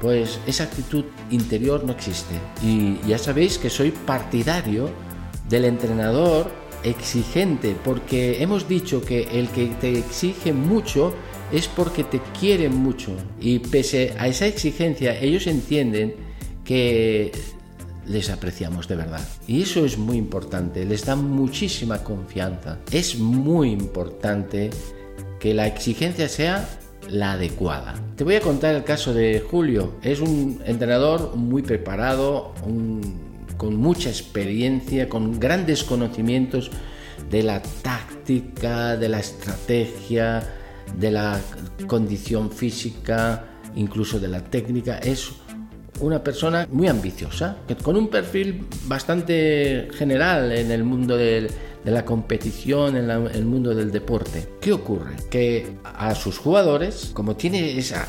A: pues esa actitud interior no existe. Y ya sabéis que soy partidario del entrenador exigente, porque hemos dicho que el que te exige mucho es porque te quieren mucho. Y pese a esa exigencia, ellos entienden que les apreciamos de verdad. Y eso es muy importante, les da muchísima confianza. Es muy importante que la exigencia sea la adecuada. Te voy a contar el caso de Julio. Es un entrenador muy preparado, con mucha experiencia, con grandes conocimientos de la táctica, de la estrategia, de la condición física, incluso de la técnica. Es una persona muy ambiciosa, con un perfil bastante general en el mundo de la competición, en, el mundo del deporte. ¿Qué ocurre? Que a sus jugadores, como tiene esa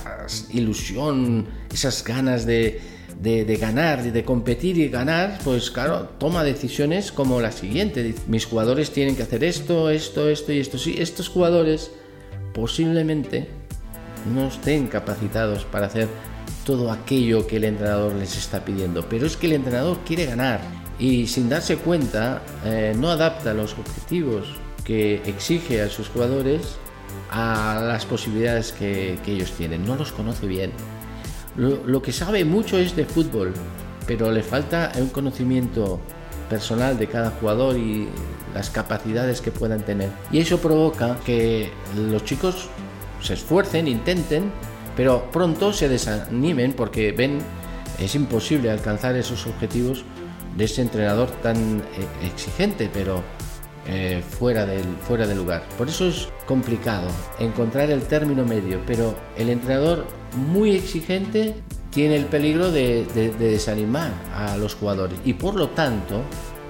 A: ilusión, esas ganas de, de, ganar, de, de, competir y ganar, pues claro, toma decisiones como la siguiente. Mis jugadores tienen que hacer esto, esto, esto y esto. Sí, estos jugadores posiblemente no estén capacitados para hacer todo aquello que el entrenador les está pidiendo, pero es que el entrenador quiere ganar y sin darse cuenta eh, no adapta los objetivos que exige a sus jugadores a las posibilidades que, ellos tienen, no los conoce bien. Lo, que sabe mucho es de fútbol, pero le falta un conocimiento personal de cada jugador y las capacidades que puedan tener. Y eso provoca que los chicos se esfuercen, intenten, pero pronto se desanimen porque ven es imposible alcanzar esos objetivos de ese entrenador tan eh, exigente, pero eh, fuera, del, fuera del lugar. Por eso es complicado encontrar el término medio, pero el entrenador muy exigente tiene el peligro de, de desanimar a los jugadores y por lo tanto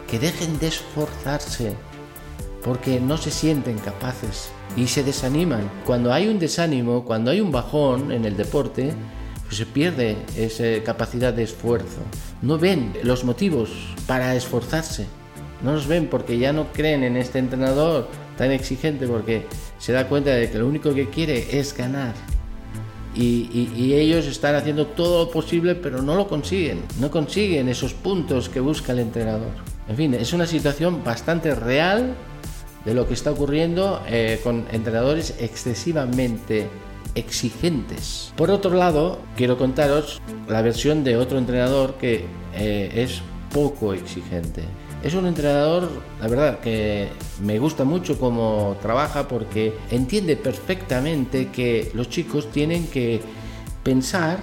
A: que dejen de esforzarse porque no se sienten capaces y se desaniman. Cuando hay un desánimo, cuando hay un bajón en el deporte, pues se pierde esa capacidad de esfuerzo. No ven los motivos para esforzarse. No los ven porque ya no creen en este entrenador tan exigente porque se da cuenta de que lo único que quiere es ganar. Y, y, ellos están haciendo todo lo posible pero no lo consiguen. No consiguen esos puntos que busca el entrenador. En fin, es una situación bastante real de lo que está ocurriendo eh, con entrenadores excesivamente exigentes. Por otro lado, quiero contaros la versión de otro entrenador que eh, es poco exigente. Es un entrenador, la verdad, que me gusta mucho cómo trabaja porque entiende perfectamente que los chicos tienen que pensar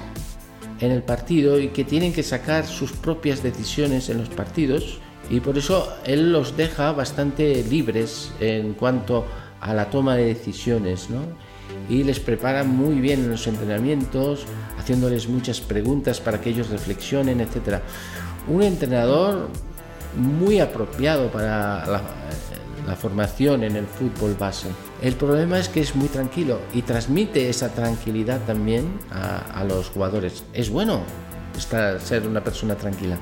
A: en el partido y que tienen que sacar sus propias decisiones en los partidos y por eso él los deja bastante libres en cuanto a la toma de decisiones, ¿no? Y les prepara muy bien en los entrenamientos, haciéndoles muchas preguntas para que ellos reflexionen, etc. Un entrenador muy apropiado para la, formación en el fútbol base. El problema es que es muy tranquilo y transmite esa tranquilidad también a, los jugadores. Es bueno estar, ser una persona tranquila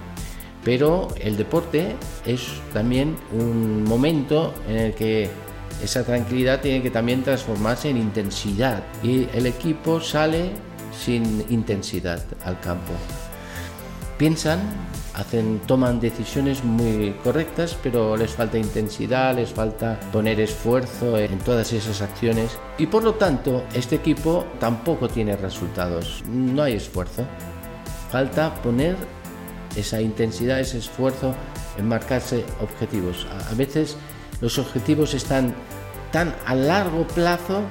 A: pero el deporte es también un momento en el que esa tranquilidad tiene que también transformarse en intensidad y el equipo sale sin intensidad al campo. Piensan, hacen, toman decisiones muy correctas, pero les falta intensidad, les falta poner esfuerzo en todas esas acciones y por lo tanto este equipo tampoco tiene resultados, no hay esfuerzo. Falta poner esa intensidad, ese esfuerzo en marcarse objetivos. A veces los objetivos están tan a largo plazo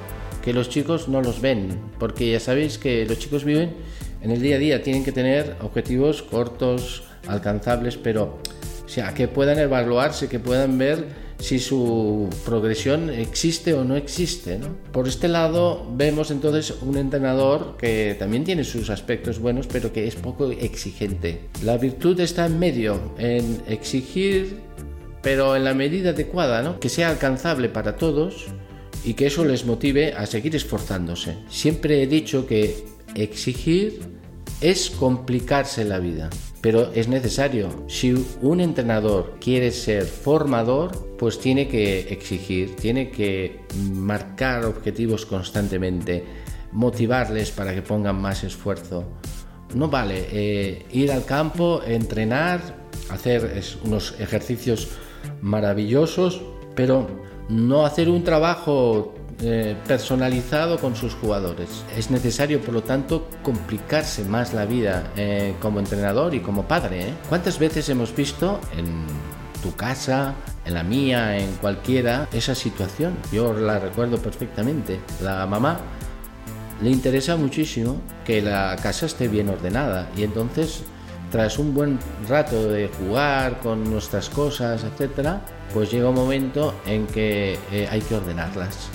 A: que los chicos no los ven, porque ya sabéis que los chicos viven en el día a día, tienen que tener objetivos cortos, alcanzables, pero o sea, que puedan evaluarse, que puedan ver si su progresión existe o no existe. Por este lado vemos entonces un entrenador que también tiene sus aspectos buenos, pero que es poco exigente. La virtud está en medio, en exigir, pero en la medida adecuada, que sea alcanzable para todos y que eso les motive a seguir esforzándose. Siempre he dicho que exigir es complicarse la vida pero es necesario. Si un entrenador quiere ser formador, pues tiene que exigir, tiene que marcar objetivos constantemente, motivarles para que pongan más esfuerzo. No vale eh, ir al campo, entrenar, hacer unos ejercicios maravillosos, pero no hacer un trabajo eh, personalizado con sus jugadores. Es necesario, por lo tanto, complicarse más la vida eh, como entrenador y como padre. ¿eh? ¿Cuántas veces hemos visto en tu casa, en la mía, en cualquiera, esa situación? Yo la recuerdo perfectamente. La mamá le interesa muchísimo que la casa esté bien ordenada y entonces tras un buen rato de jugar con nuestras cosas, etcétera, pues llega un momento en que hay que ordenarlas.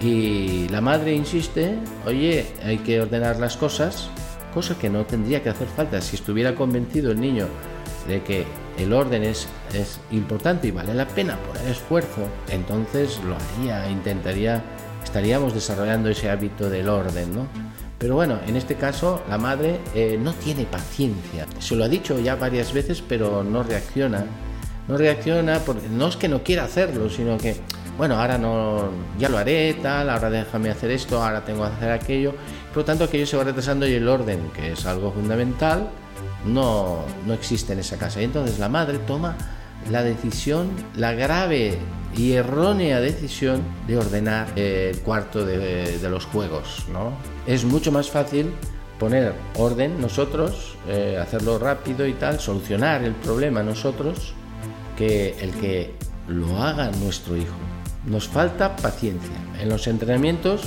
A: Y la madre insiste, oye, hay que ordenar las cosas, cosa que no tendría que hacer falta si estuviera convencido el niño de que el orden es, es importante y vale la pena poner esfuerzo, entonces lo haría, intentaría, estaríamos desarrollando ese hábito del orden, ¿no? Pero bueno, en este caso la madre eh, no tiene paciencia. Se lo ha dicho ya varias veces, pero no reacciona. No reacciona porque no es que no quiera hacerlo, sino que bueno, ahora no, ya lo haré, tal, ahora déjame hacer esto, ahora tengo que hacer aquello. Por lo tanto, aquello se va retrasando y el orden, que es algo fundamental, no, no existe en esa casa. Y entonces la madre toma la decisión, la grave y errónea decisión de ordenar el cuarto de, los juegos. ¿no? Es mucho más fácil poner orden nosotros, eh, hacerlo rápido y tal, solucionar el problema nosotros, que el que lo haga nuestro hijo. Nos falta paciencia. En los entrenamientos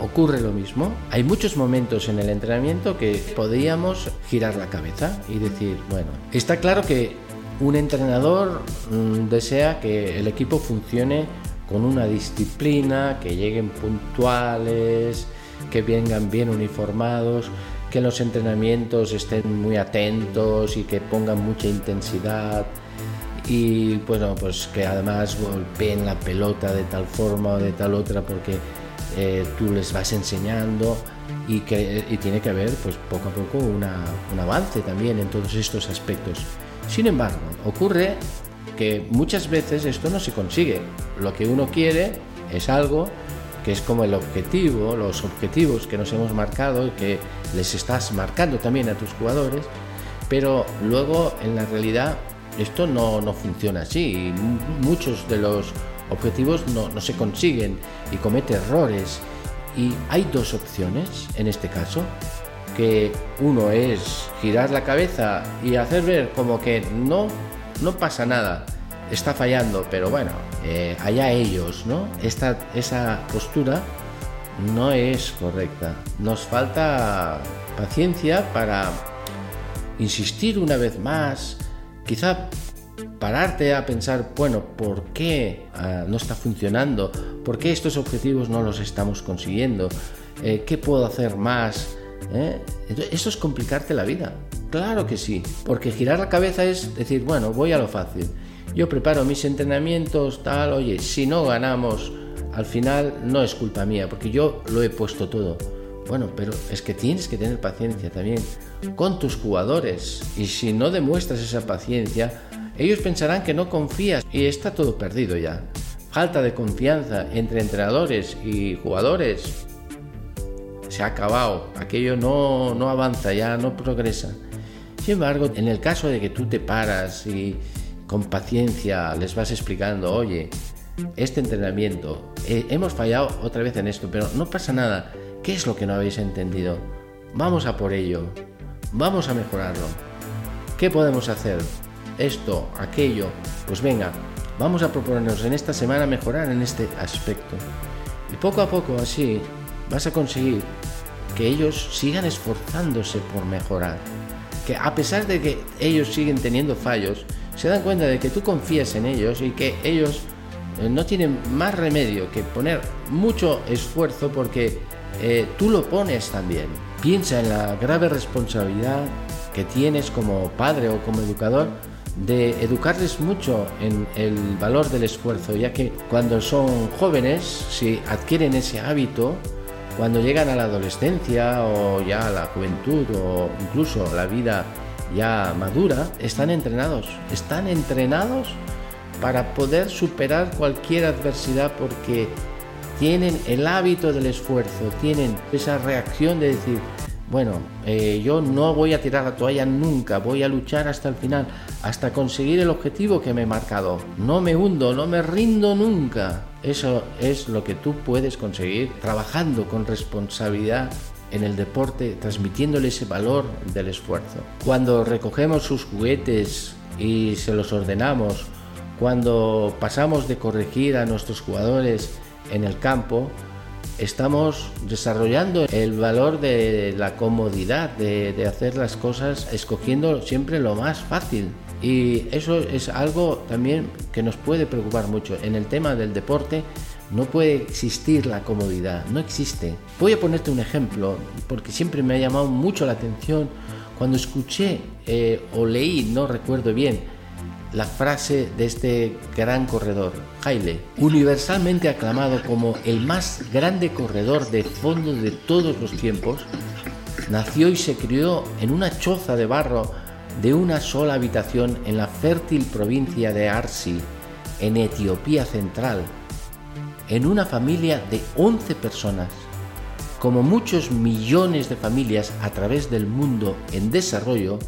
A: ocurre lo mismo. Hay muchos momentos en el entrenamiento que podríamos girar la cabeza y decir, bueno, está claro que un entrenador mm, desea que el equipo funcione con una disciplina, que lleguen puntuales, que vengan bien uniformados, que los entrenamientos estén muy atentos y que pongan mucha intensidad y bueno, pues que además golpeen la pelota de tal forma o de tal otra porque eh, tú les vas enseñando y que tiene que haber pues poco a poco un avance también en todos estos aspectos. Sin embargo, ocurre que muchas veces esto no se consigue. Lo que uno quiere es algo que es como el objetivo, los objetivos que nos hemos marcado y que les estás marcando también a tus jugadores, pero luego en la realidad esto no, funciona así. Muchos de los objetivos no, se consiguen y comete errores. Y hay dos opciones en este caso, que uno es girar la cabeza y hacer ver como que no, no pasa nada, está fallando, pero bueno, eh, allá ellos, ¿no? Esta, esa postura no es correcta. Nos falta paciencia para insistir una vez más, Quizá pararte a pensar, bueno, ¿por qué ah, no está funcionando? ¿Por qué estos objetivos no los estamos consiguiendo? Eh, ¿Qué puedo hacer más? ¿Eh? Eso es complicarte la vida. Claro que sí, porque girar la cabeza es decir, bueno, voy a lo fácil. Yo preparo mis entrenamientos, tal, oye, si no ganamos, al final no es culpa mía, porque yo lo he puesto todo. Bueno, pero es que tienes que tener paciencia también con tus jugadores. Y si no demuestras esa paciencia, ellos pensarán que no confías y está todo perdido ya. Falta de confianza entre entrenadores y jugadores. Se ha acabado. Aquello no, no avanza, ya no progresa. Sin embargo, en el caso de que tú te paras y con paciencia les vas explicando, oye, este entrenamiento, eh, hemos fallado otra vez en esto, pero no pasa nada ¿Qué es lo que no habéis entendido? Vamos a por ello. Vamos a mejorarlo. ¿Qué podemos hacer? Esto, aquello. Pues venga, vamos a proponernos en esta semana mejorar en este aspecto. Y poco a poco así vas a conseguir que ellos sigan esforzándose por mejorar. Que a pesar de que ellos siguen teniendo fallos, se dan cuenta de que tú confías en ellos y que ellos eh, no tienen más remedio que poner mucho esfuerzo porque eh, tú lo pones también. Piensa en la grave responsabilidad que tienes como padre o como educador de educarles mucho en el valor del esfuerzo, ya que cuando son jóvenes, si adquieren ese hábito, cuando llegan a la adolescencia o ya a la juventud o incluso la vida ya madura, están entrenados, están entrenados para poder superar cualquier adversidad porque tienen el hábito del esfuerzo, tienen esa reacción de decir, bueno, eh, yo no voy a tirar la toalla nunca, voy a luchar hasta el final, hasta conseguir el objetivo que me he marcado. No me hundo, no me rindo nunca. Eso es lo que tú puedes conseguir trabajando con responsabilidad en el deporte, transmitiéndole ese valor del esfuerzo. Cuando recogemos sus juguetes y se los ordenamos, cuando pasamos de corregir a nuestros jugadores en el campo, estamos desarrollando el valor de la comodidad, de, hacer las cosas escogiendo siempre lo más fácil. Y eso es algo también que nos puede preocupar mucho. En el tema del deporte no puede existir la comodidad, no existe. Voy a ponerte un ejemplo, porque siempre me ha llamado mucho la atención cuando escuché eh, o leí, no recuerdo bien, la frase de este gran corredor, Haile, universalmente aclamado como el más grande corredor de fondo de todos los tiempos, nació y se crió en una choza de barro de una sola habitación en la fértil provincia de Arsi, en Etiopía Central, en una familia de 11 personas. Como muchos millones de familias a través del mundo en desarrollo,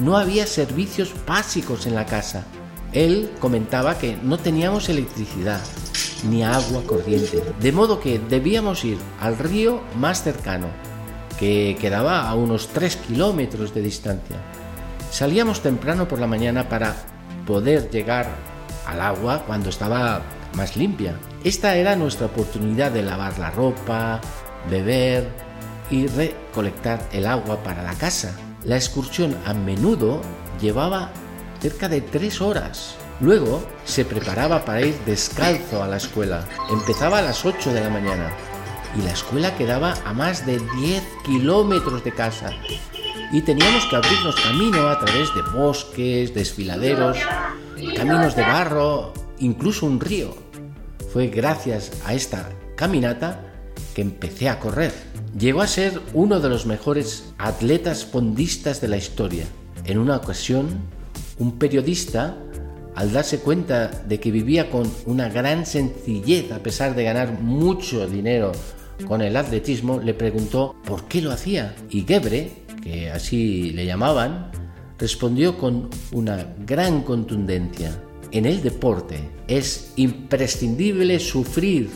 A: no había servicios básicos en la casa. Él comentaba que no teníamos electricidad ni agua corriente, de modo que debíamos ir al río más cercano, que quedaba a unos 3 kilómetros de distancia. Salíamos temprano por la mañana para poder llegar al agua cuando estaba más limpia. Esta era nuestra oportunidad de lavar la ropa, beber y recolectar el agua para la casa. La excursión a menudo llevaba cerca de tres horas. Luego se preparaba para ir descalzo a la escuela. Empezaba a las 8 de la mañana y la escuela quedaba a más de 10 kilómetros de casa. Y teníamos que abrirnos camino a través de bosques, desfiladeros, caminos de barro, incluso un río. Fue gracias a esta caminata que empecé a correr. Llegó a ser uno de los mejores atletas fondistas de la historia. En una ocasión, un periodista, al darse cuenta de que vivía con una gran sencillez a pesar de ganar mucho dinero con el atletismo, le preguntó por qué lo hacía. Y Gebre, que así le llamaban, respondió con una gran contundencia. En el deporte es imprescindible sufrir.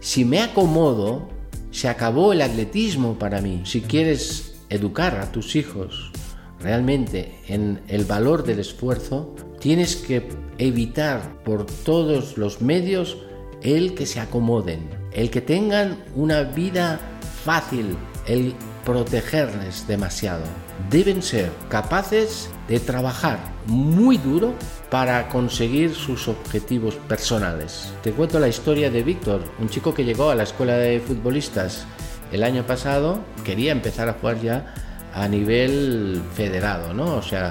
A: Si me acomodo, se acabó el atletismo para mí. Si quieres educar a tus hijos realmente en el valor del esfuerzo, tienes que evitar por todos los medios el que se acomoden, el que tengan una vida fácil, el protegerles demasiado. Deben ser capaces de trabajar muy duro para conseguir sus objetivos personales. Te cuento la historia de Víctor, un chico que llegó a la escuela de futbolistas el año pasado, quería empezar a jugar ya a nivel federado, ¿no? O sea,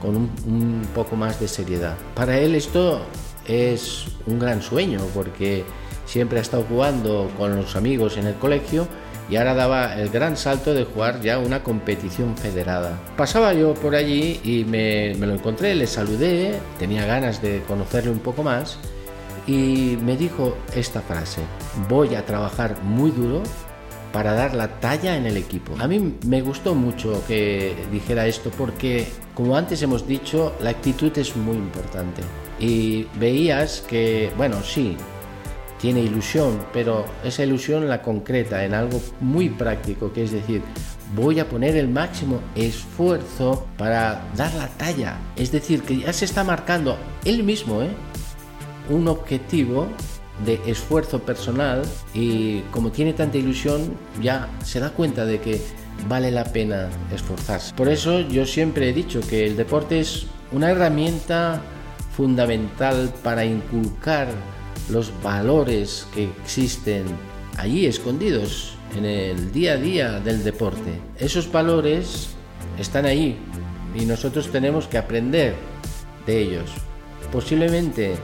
A: con un, un poco más de seriedad. Para él esto es un gran sueño porque siempre ha estado jugando con los amigos en el colegio y ahora daba el gran salto de jugar ya una competición federada. Pasaba yo por allí y me, lo encontré, le saludé, tenía ganas de conocerle un poco más y me dijo esta frase, voy a trabajar muy duro para dar la talla en el equipo. A mí me gustó mucho que dijera esto porque, como antes hemos dicho, la actitud es muy importante. Y veías que, bueno, sí, tiene ilusión, pero esa ilusión la concreta en algo muy práctico, que es decir, voy a poner el máximo esfuerzo para dar la talla. Es decir, que ya se está marcando él mismo ¿eh? un objetivo de esfuerzo personal y como tiene tanta ilusión ya se da cuenta de que vale la pena esforzarse. Por eso yo siempre he dicho que el deporte es una herramienta fundamental para inculcar los valores que existen allí escondidos en el día a día del deporte. Esos valores están ahí y nosotros tenemos que aprender de ellos. Posiblemente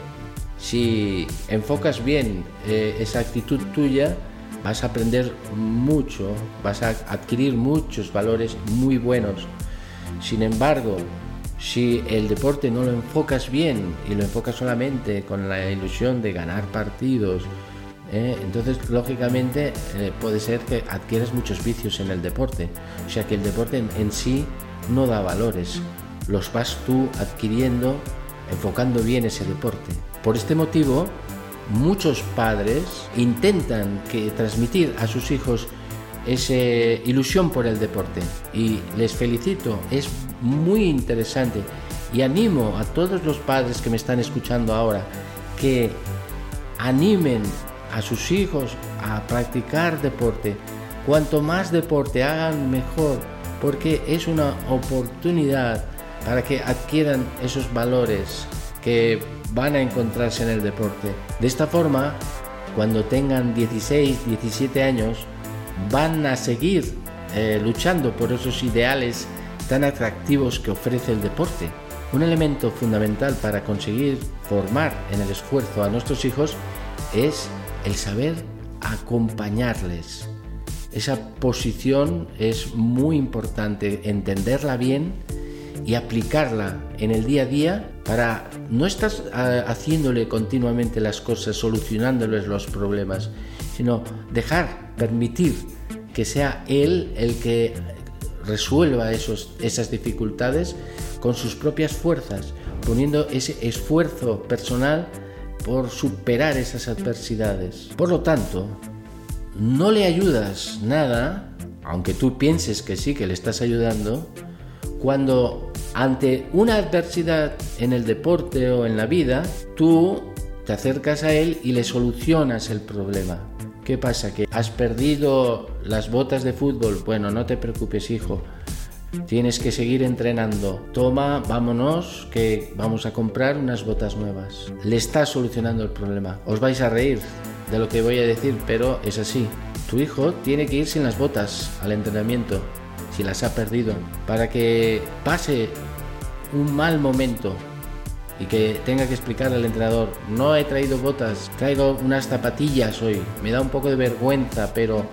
A: si enfocas bien eh, esa actitud tuya, vas a aprender mucho, vas a adquirir muchos valores muy buenos. Sin embargo, si el deporte no lo enfocas bien y lo enfocas solamente con la ilusión de ganar partidos, eh, entonces lógicamente eh, puede ser que adquieras muchos vicios en el deporte. O sea que el deporte en sí no da valores, los vas tú adquiriendo enfocando bien ese deporte. Por este motivo, muchos padres intentan que transmitir a sus hijos esa ilusión por el deporte y les felicito, es muy interesante y animo a todos los padres que me están escuchando ahora que animen a sus hijos a practicar deporte. Cuanto más deporte hagan, mejor, porque es una oportunidad para que adquieran esos valores que van a encontrarse en el deporte. De esta forma, cuando tengan 16, 17 años, van a seguir eh, luchando por esos ideales tan atractivos que ofrece el deporte. Un elemento fundamental para conseguir formar en el esfuerzo a nuestros hijos es el saber acompañarles. Esa posición es muy importante, entenderla bien y aplicarla en el día a día para no estar ah, haciéndole continuamente las cosas, solucionándoles los problemas, sino dejar, permitir que sea él el que resuelva esos, esas dificultades con sus propias fuerzas, poniendo ese esfuerzo personal por superar esas adversidades. Por lo tanto, no le ayudas nada, aunque tú pienses que sí, que le estás ayudando, cuando ante una adversidad en el deporte o en la vida, tú te acercas a él y le solucionas el problema. ¿Qué pasa? ¿Que has perdido las botas de fútbol? Bueno, no te preocupes, hijo. Tienes que seguir entrenando. Toma, vámonos, que vamos a comprar unas botas nuevas. Le estás solucionando el problema. Os vais a reír de lo que voy a decir, pero es así. Tu hijo tiene que ir sin las botas al entrenamiento si las ha perdido, para que pase un mal momento y que tenga que explicar al entrenador, no he traído botas, traigo unas zapatillas hoy, me da un poco de vergüenza, pero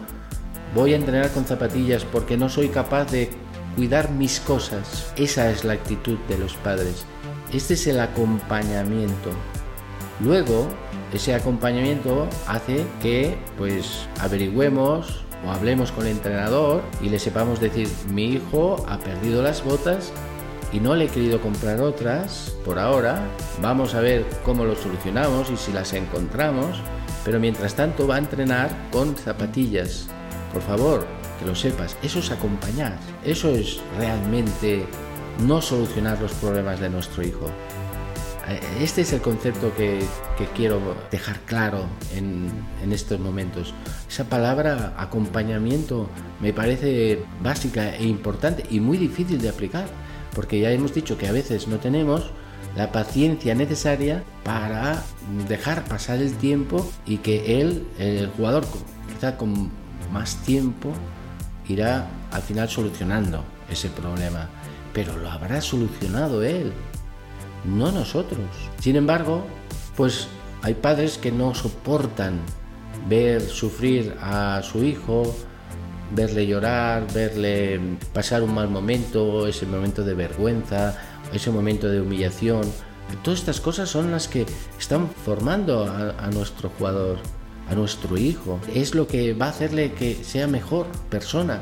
A: voy a entrenar con zapatillas porque no soy capaz de cuidar mis cosas. Esa es la actitud de los padres. Este es el acompañamiento. Luego, ese acompañamiento hace que pues averigüemos o hablemos con el entrenador y le sepamos decir, mi hijo ha perdido las botas y no le he querido comprar otras por ahora, vamos a ver cómo lo solucionamos y si las encontramos, pero mientras tanto va a entrenar con zapatillas. Por favor, que lo sepas, eso es acompañar, eso es realmente no solucionar los problemas de nuestro hijo. Este es el concepto que, quiero dejar claro en, estos momentos. Esa palabra acompañamiento me parece básica e importante y muy difícil de aplicar, porque ya hemos dicho que a veces no tenemos la paciencia necesaria para dejar pasar el tiempo y que él, el jugador, quizá con más tiempo, irá al final solucionando ese problema. Pero lo habrá solucionado él no nosotros. Sin embargo, pues hay padres que no soportan ver sufrir a su hijo, verle llorar, verle pasar un mal momento, ese momento de vergüenza, ese momento de humillación. Todas estas cosas son las que están formando a, nuestro jugador, a nuestro hijo. Es lo que va a hacerle que sea mejor persona,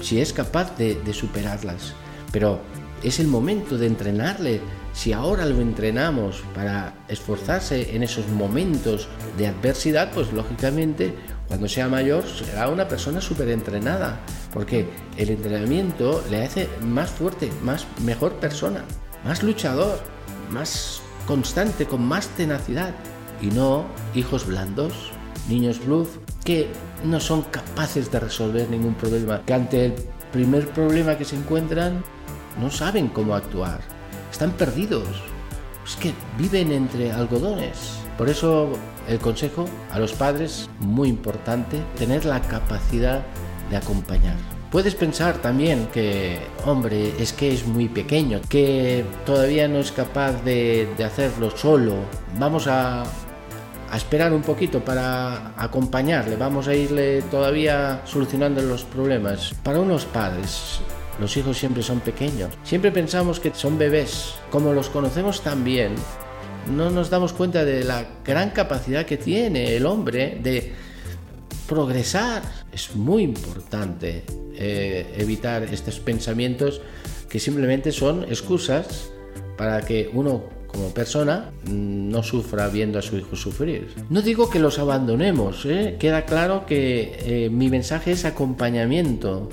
A: si es capaz de, superarlas. Pero es el momento de entrenarle, si ahora lo entrenamos para esforzarse en esos momentos de adversidad, pues lógicamente cuando sea mayor será una persona súper entrenada, porque el entrenamiento le hace más fuerte, más mejor persona, más luchador, más constante, con más tenacidad, y no hijos blandos, niños bluff, que no son capaces de resolver ningún problema, que ante el primer problema que se encuentran no saben cómo actuar están perdidos. es que viven entre algodones. Por eso el consejo a los padres, muy importante, tener la capacidad de acompañar. Puedes pensar también que, hombre, es que es muy pequeño, que todavía no es capaz de, hacerlo solo. Vamos a, a esperar un poquito para acompañarle, vamos a irle todavía solucionando los problemas. Para unos padres, los hijos siempre son pequeños. Siempre pensamos que son bebés. Como los conocemos tan bien, no nos damos cuenta de la gran capacidad que tiene el hombre de progresar. Es muy importante eh, evitar estos pensamientos que simplemente son excusas para que uno como persona no sufra viendo a su hijo sufrir. No digo que los abandonemos, ¿eh? queda claro que eh, mi mensaje es acompañamiento.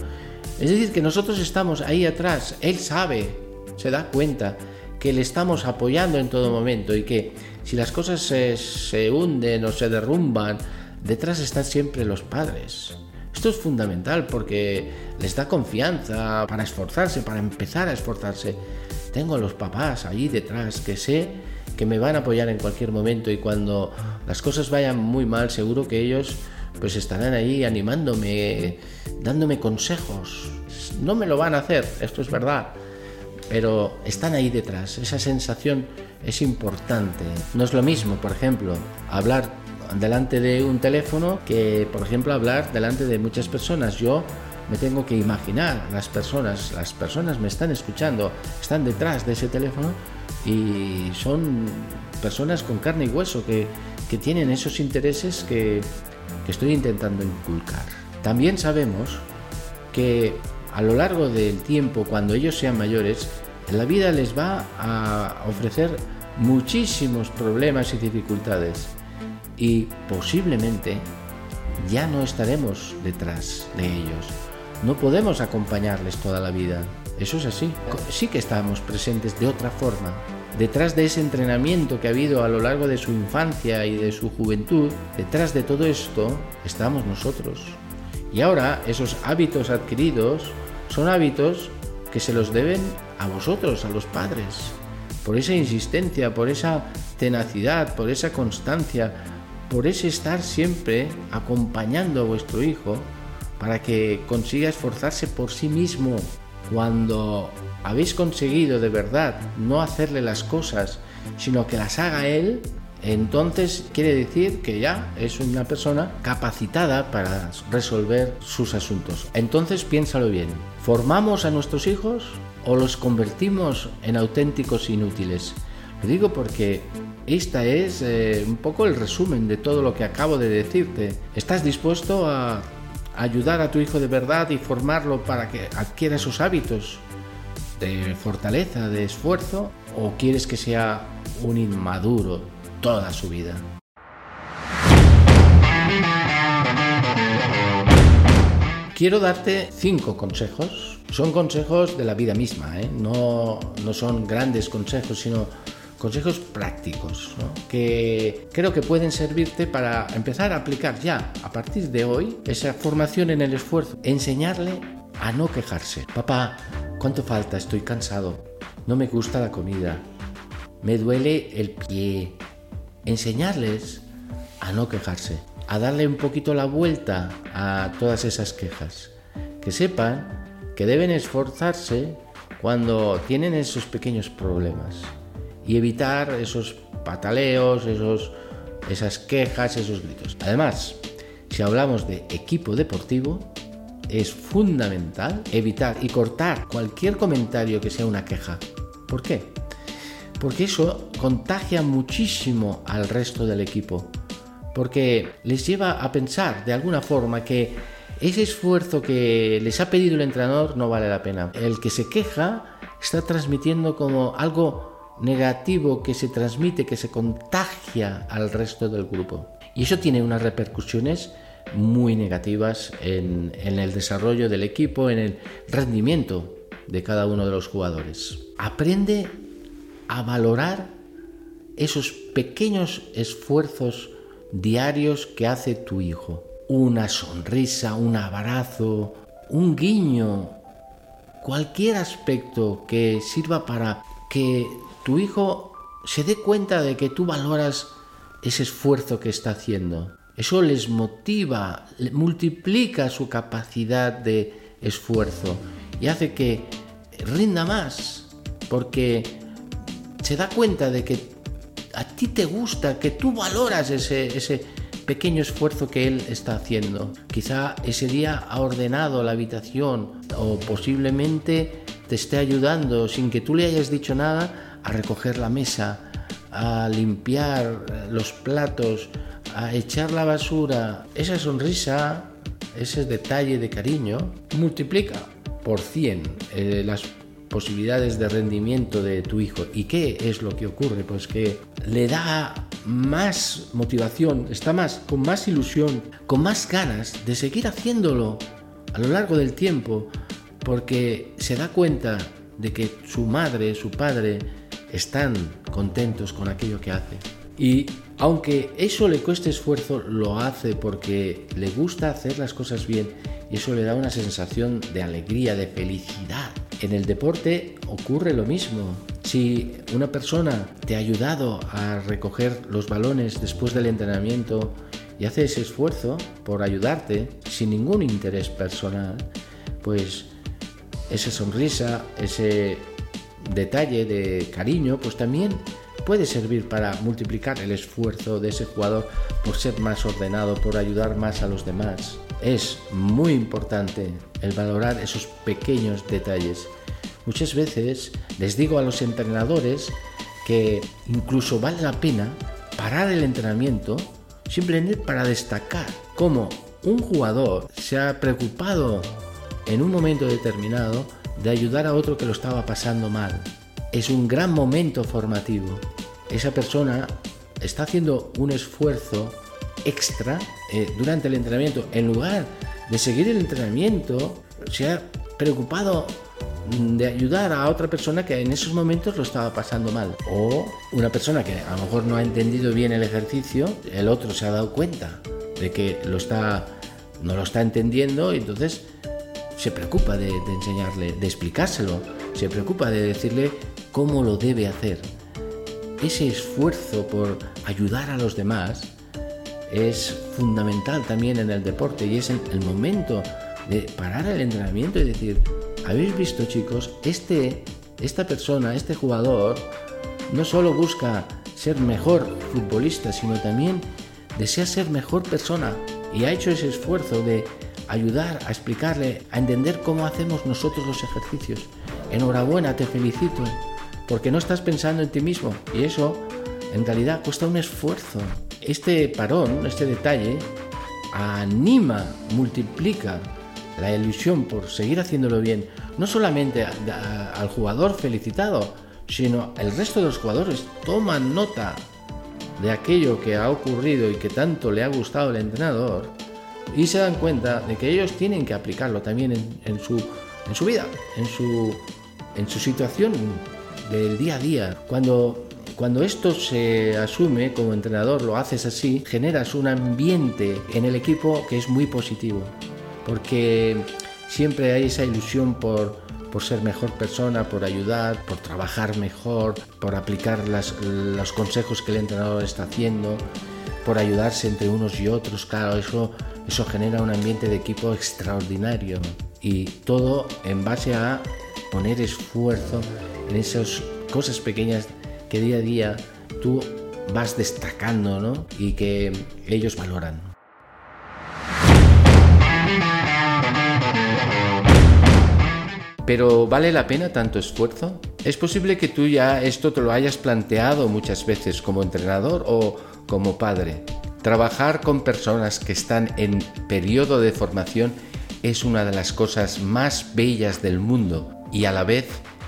A: Es decir, que nosotros estamos ahí atrás, él sabe, se da cuenta que le estamos apoyando en todo momento y que si las cosas se, hunden o se derrumban, detrás están siempre los padres. Esto es fundamental porque les da confianza para esforzarse, para empezar a esforzarse. Tengo a los papás ahí detrás que sé que me van a apoyar en cualquier momento y cuando las cosas vayan muy mal, seguro que ellos pues estarán ahí animándome, dándome consejos. No me lo van a hacer, esto es verdad, pero están ahí detrás. Esa sensación es importante. No es lo mismo, por ejemplo, hablar delante de un teléfono que, por ejemplo, hablar delante de muchas personas. Yo me tengo que imaginar las personas, las personas me están escuchando, están detrás de ese teléfono y son personas con carne y hueso que, que tienen esos intereses que, que estoy intentando inculcar. También sabemos que a lo largo del tiempo, cuando ellos sean mayores, la vida les va a ofrecer muchísimos problemas y dificultades y posiblemente ya no estaremos detrás de ellos. No podemos acompañarles toda la vida. Eso es así. Sí que estamos presentes de otra forma. Detrás de ese entrenamiento que ha habido a lo largo de su infancia y de su juventud, detrás de todo esto estamos nosotros. Y ahora esos hábitos adquiridos son hábitos que se los deben a vosotros, a los padres, por esa insistencia, por esa tenacidad, por esa constancia, por ese estar siempre acompañando a vuestro hijo para que consiga esforzarse por sí mismo. Cuando habéis conseguido de verdad no hacerle las cosas, sino que las haga él, entonces quiere decir que ya es una persona capacitada para resolver sus asuntos. Entonces piénsalo bien. ¿Formamos a nuestros hijos o los convertimos en auténticos inútiles? Lo digo porque esta es eh, un poco el resumen de todo lo que acabo de decirte. ¿Estás dispuesto a ayudar a tu hijo de verdad y formarlo para que adquiera esos hábitos de fortaleza, de esfuerzo? ¿O quieres que sea un inmaduro toda su vida? Quiero darte cinco consejos. Son consejos de la vida misma, ¿eh? no, no son grandes consejos, sino consejos prácticos que creo que pueden servirte para empezar a aplicar ya a partir de hoy esa formación en el esfuerzo, enseñarle a no quejarse. Papá, ¿cuánto falta? Estoy cansado. No me gusta la comida. Me duele el pie. Enseñarles a no quejarse, a darle un poquito la vuelta a todas esas quejas. Que sepan que deben esforzarse cuando tienen esos pequeños problemas y evitar esos pataleos, esos, esas quejas, esos gritos. Además, si hablamos de equipo deportivo, es fundamental evitar y cortar cualquier comentario que sea una queja. ¿Por qué? Porque eso contagia muchísimo al resto del equipo. Porque les lleva a pensar de alguna forma que ese esfuerzo que les ha pedido el entrenador no vale la pena. El que se queja está transmitiendo como algo negativo que se transmite, que se contagia al resto del grupo. Y eso tiene unas repercusiones muy negativas en, el desarrollo del equipo, en el rendimiento de cada uno de los jugadores. Aprende a valorar esos pequeños esfuerzos diarios que hace tu hijo. Una sonrisa, un abrazo, un guiño, cualquier aspecto que sirva para que tu hijo se dé cuenta de que tú valoras ese esfuerzo que está haciendo. Eso les motiva, multiplica su capacidad de esfuerzo y hace que rinda más, porque se da cuenta de que a ti te gusta, que tú valoras ese, pequeño esfuerzo que él está haciendo. Quizá ese día ha ordenado la habitación o posiblemente te esté ayudando sin que tú le hayas dicho nada a recoger la mesa, a limpiar los platos, a echar la basura. Esa sonrisa, ese detalle de cariño, multiplica por 100 eh, las posibilidades de rendimiento de tu hijo. ¿Y qué es lo que ocurre? Pues que le da más motivación, está más con más ilusión, con más ganas de seguir haciéndolo a lo largo del tiempo, porque se da cuenta de que su madre, su padre están contentos con aquello que hace. Y aunque eso le cueste esfuerzo, lo hace porque le gusta hacer las cosas bien y eso le da una sensación de alegría, de felicidad. En el deporte ocurre lo mismo. Si una persona te ha ayudado a recoger los balones después del entrenamiento y hace ese esfuerzo por ayudarte sin ningún interés personal, pues esa sonrisa, ese detalle de cariño, pues también puede servir para multiplicar el esfuerzo de ese jugador por ser más ordenado, por ayudar más a los demás. Es muy importante el valorar esos pequeños detalles. Muchas veces les digo a los entrenadores que incluso vale la pena parar el entrenamiento simplemente para destacar cómo un jugador se ha preocupado en un momento determinado de ayudar a otro que lo estaba pasando mal. Es un gran momento formativo esa persona está haciendo un esfuerzo extra eh, durante el entrenamiento. En lugar de seguir el entrenamiento, se ha preocupado de ayudar a otra persona que en esos momentos lo estaba pasando mal. O una persona que a lo mejor no ha entendido bien el ejercicio, el otro se ha dado cuenta de que lo está, no lo está entendiendo y entonces se preocupa de, de enseñarle, de explicárselo, se preocupa de decirle cómo lo debe hacer ese esfuerzo por ayudar a los demás es fundamental también en el deporte y es el, momento de parar el entrenamiento y decir, habéis visto chicos, este, esta persona, este jugador, no solo busca ser mejor futbolista, sino también desea ser mejor persona y ha hecho ese esfuerzo de ayudar a explicarle, a entender cómo hacemos nosotros los ejercicios. Enhorabuena, te felicito porque no estás pensando en ti mismo y eso en realidad cuesta un esfuerzo. Este parón, este detalle, anima, multiplica la ilusión por seguir haciéndolo bien, no solamente al jugador felicitado, sino el resto de los jugadores toman nota de aquello que ha ocurrido y que tanto le ha gustado al entrenador y se dan cuenta de que ellos tienen que aplicarlo también en, su, vida, en su situación del día a día. Cuando, cuando esto se asume como entrenador, lo haces así, generas un ambiente en el equipo que es muy positivo, porque siempre hay esa ilusión por, por ser mejor persona, por ayudar, por trabajar mejor, por aplicar las, los consejos que el entrenador está haciendo, por ayudarse entre unos y otros. Claro, eso, eso genera un ambiente de equipo extraordinario y todo en base a poner esfuerzo en esas cosas pequeñas que día a día tú vas destacando ¿no? y que ellos valoran. Pero ¿vale la pena tanto esfuerzo? Es posible que tú ya esto te lo hayas planteado muchas veces como entrenador o como padre. Trabajar con personas que están en periodo de formación es una de las cosas más bellas del mundo y a la vez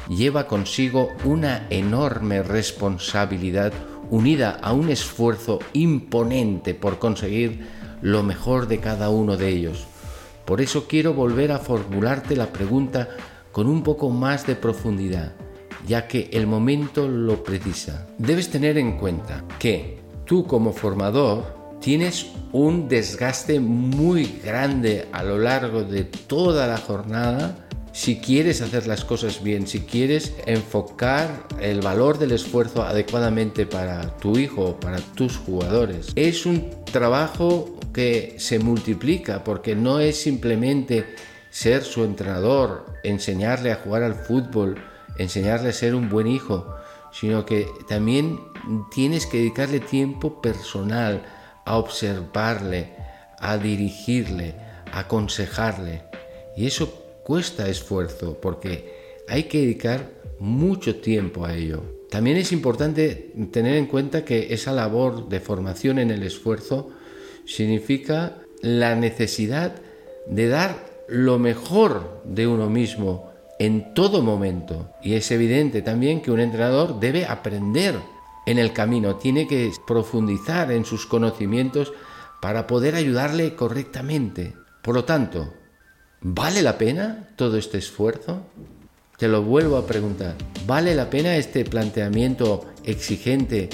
A: lleva consigo una enorme responsabilidad unida a un esfuerzo imponente por conseguir lo mejor de cada uno de ellos. Por eso quiero volver a formularte la pregunta con un poco más de profundidad, ya que el momento lo precisa. Debes tener en cuenta que tú como formador tienes un desgaste muy grande a lo largo de toda la jornada si quieres hacer las cosas bien, si quieres enfocar el valor del esfuerzo adecuadamente para tu hijo, para tus jugadores. Es un trabajo que se multiplica porque no es simplemente ser su entrenador, enseñarle a jugar al fútbol, enseñarle a ser un buen hijo, sino que también tienes que dedicarle tiempo personal a observarle, a dirigirle, a aconsejarle. Y eso cuesta esfuerzo porque hay que dedicar mucho tiempo a ello. También es importante tener en cuenta que esa labor de formación en el esfuerzo significa la necesidad de dar lo mejor de uno mismo en todo momento. Y es evidente también que un entrenador debe aprender en el camino, tiene que profundizar en sus conocimientos para poder ayudarle correctamente. Por lo tanto, ¿Vale la pena todo este esfuerzo? Te lo vuelvo a preguntar. ¿Vale la pena este planteamiento exigente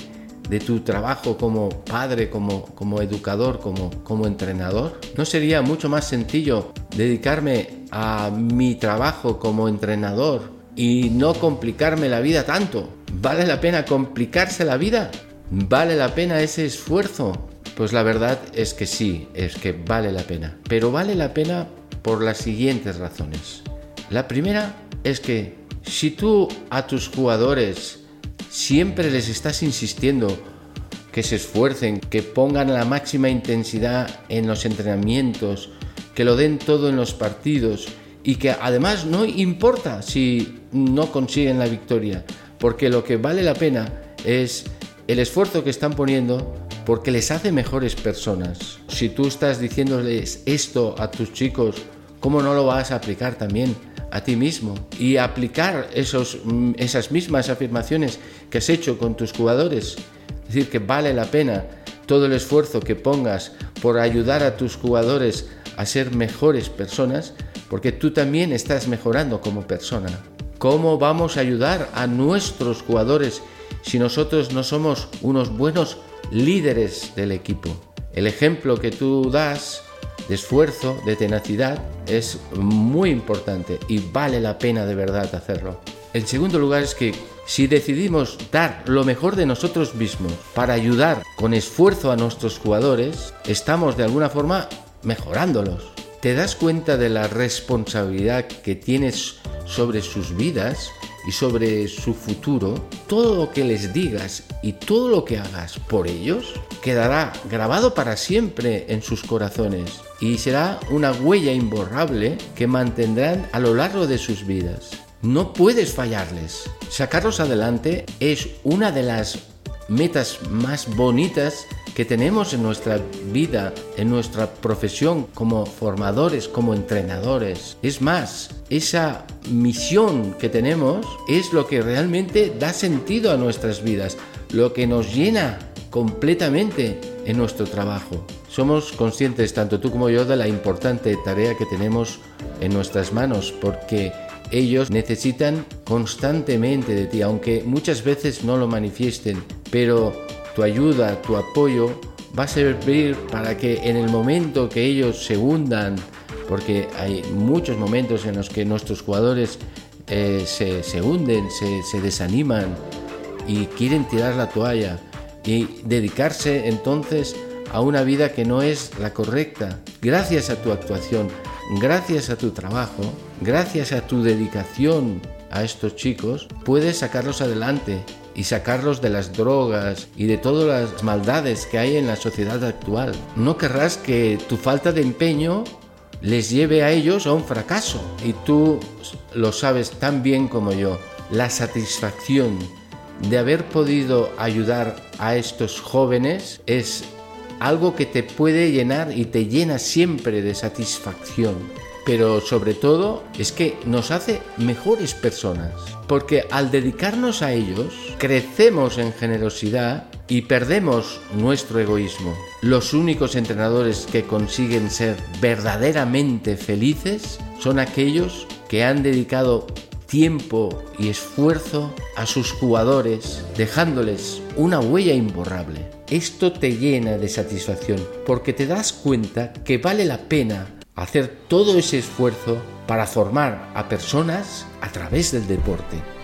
A: de tu trabajo como padre, como, como educador, como, como entrenador? ¿No sería mucho más sencillo dedicarme a mi trabajo como entrenador y no complicarme la vida tanto? ¿Vale la pena complicarse la vida? ¿Vale la pena ese esfuerzo? Pues la verdad es que sí, es que vale la pena. Pero vale la pena por las siguientes razones. La primera es que si tú a tus jugadores siempre les estás insistiendo que se esfuercen, que pongan la máxima intensidad en los entrenamientos, que lo den todo en los partidos y que además no importa si no consiguen la victoria, porque lo que vale la pena es el esfuerzo que están poniendo porque les hace mejores personas. Si tú estás diciéndoles esto a tus chicos ¿cómo no lo vas a aplicar también a ti mismo? Y aplicar esos, mm, esas mismas afirmaciones que has hecho con tus jugadores. Es decir, que vale la pena todo el esfuerzo que pongas por ayudar a tus jugadores a ser mejores personas, porque tú también estás mejorando como persona. ¿Cómo vamos a ayudar a nuestros jugadores si nosotros no somos unos buenos líderes del equipo? El ejemplo que tú das de esfuerzo, de tenacidad, es muy importante y vale la pena de verdad hacerlo. En segundo lugar es que si decidimos dar lo mejor de nosotros mismos para ayudar con esfuerzo a nuestros jugadores, estamos de alguna forma mejorándolos. ¿Te das cuenta de la responsabilidad que tienes sobre sus vidas y sobre su futuro, todo lo que les digas y todo lo que hagas por ellos quedará grabado para siempre en sus corazones y será una huella imborrable que mantendrán a lo largo de sus vidas. No puedes fallarles. Sacarlos adelante es una de las metas más bonitas que tenemos en nuestra vida, en nuestra profesión como formadores, como entrenadores. Es más, esa misión que tenemos es lo que realmente da sentido a nuestras vidas, lo que nos llena completamente en nuestro trabajo. Somos conscientes, tanto tú como yo, de la importante tarea que tenemos en nuestras manos, porque ellos necesitan constantemente de ti, aunque muchas veces no lo manifiesten, pero tu ayuda, tu apoyo va a servir para que en el momento que ellos se hundan, porque hay muchos momentos en los que nuestros jugadores eh, se, hunden, se, se desaniman y quieren tirar la toalla y dedicarse entonces a una vida que no es la correcta. Gracias a tu actuación, gracias a tu trabajo, gracias a tu dedicación a estos chicos, puedes sacarlos adelante y sacarlos de las drogas y de todas las maldades que hay en la sociedad actual. No querrás que tu falta de empeño les lleve a ellos a un fracaso. Y tú lo sabes tan bien como yo. La satisfacción de haber podido ayudar a estos jóvenes es algo que te puede llenar y te llena siempre de satisfacción. Pero sobre todo es que nos hace mejores personas. Porque al dedicarnos a ellos, crecemos en generosidad y perdemos nuestro egoísmo. Los únicos entrenadores que consiguen ser verdaderamente felices son aquellos que han dedicado tiempo y esfuerzo a sus jugadores, dejándoles una huella imborrable. Esto te llena de satisfacción porque te das cuenta que vale la pena hacer todo ese esfuerzo para formar a personas a través del deporte.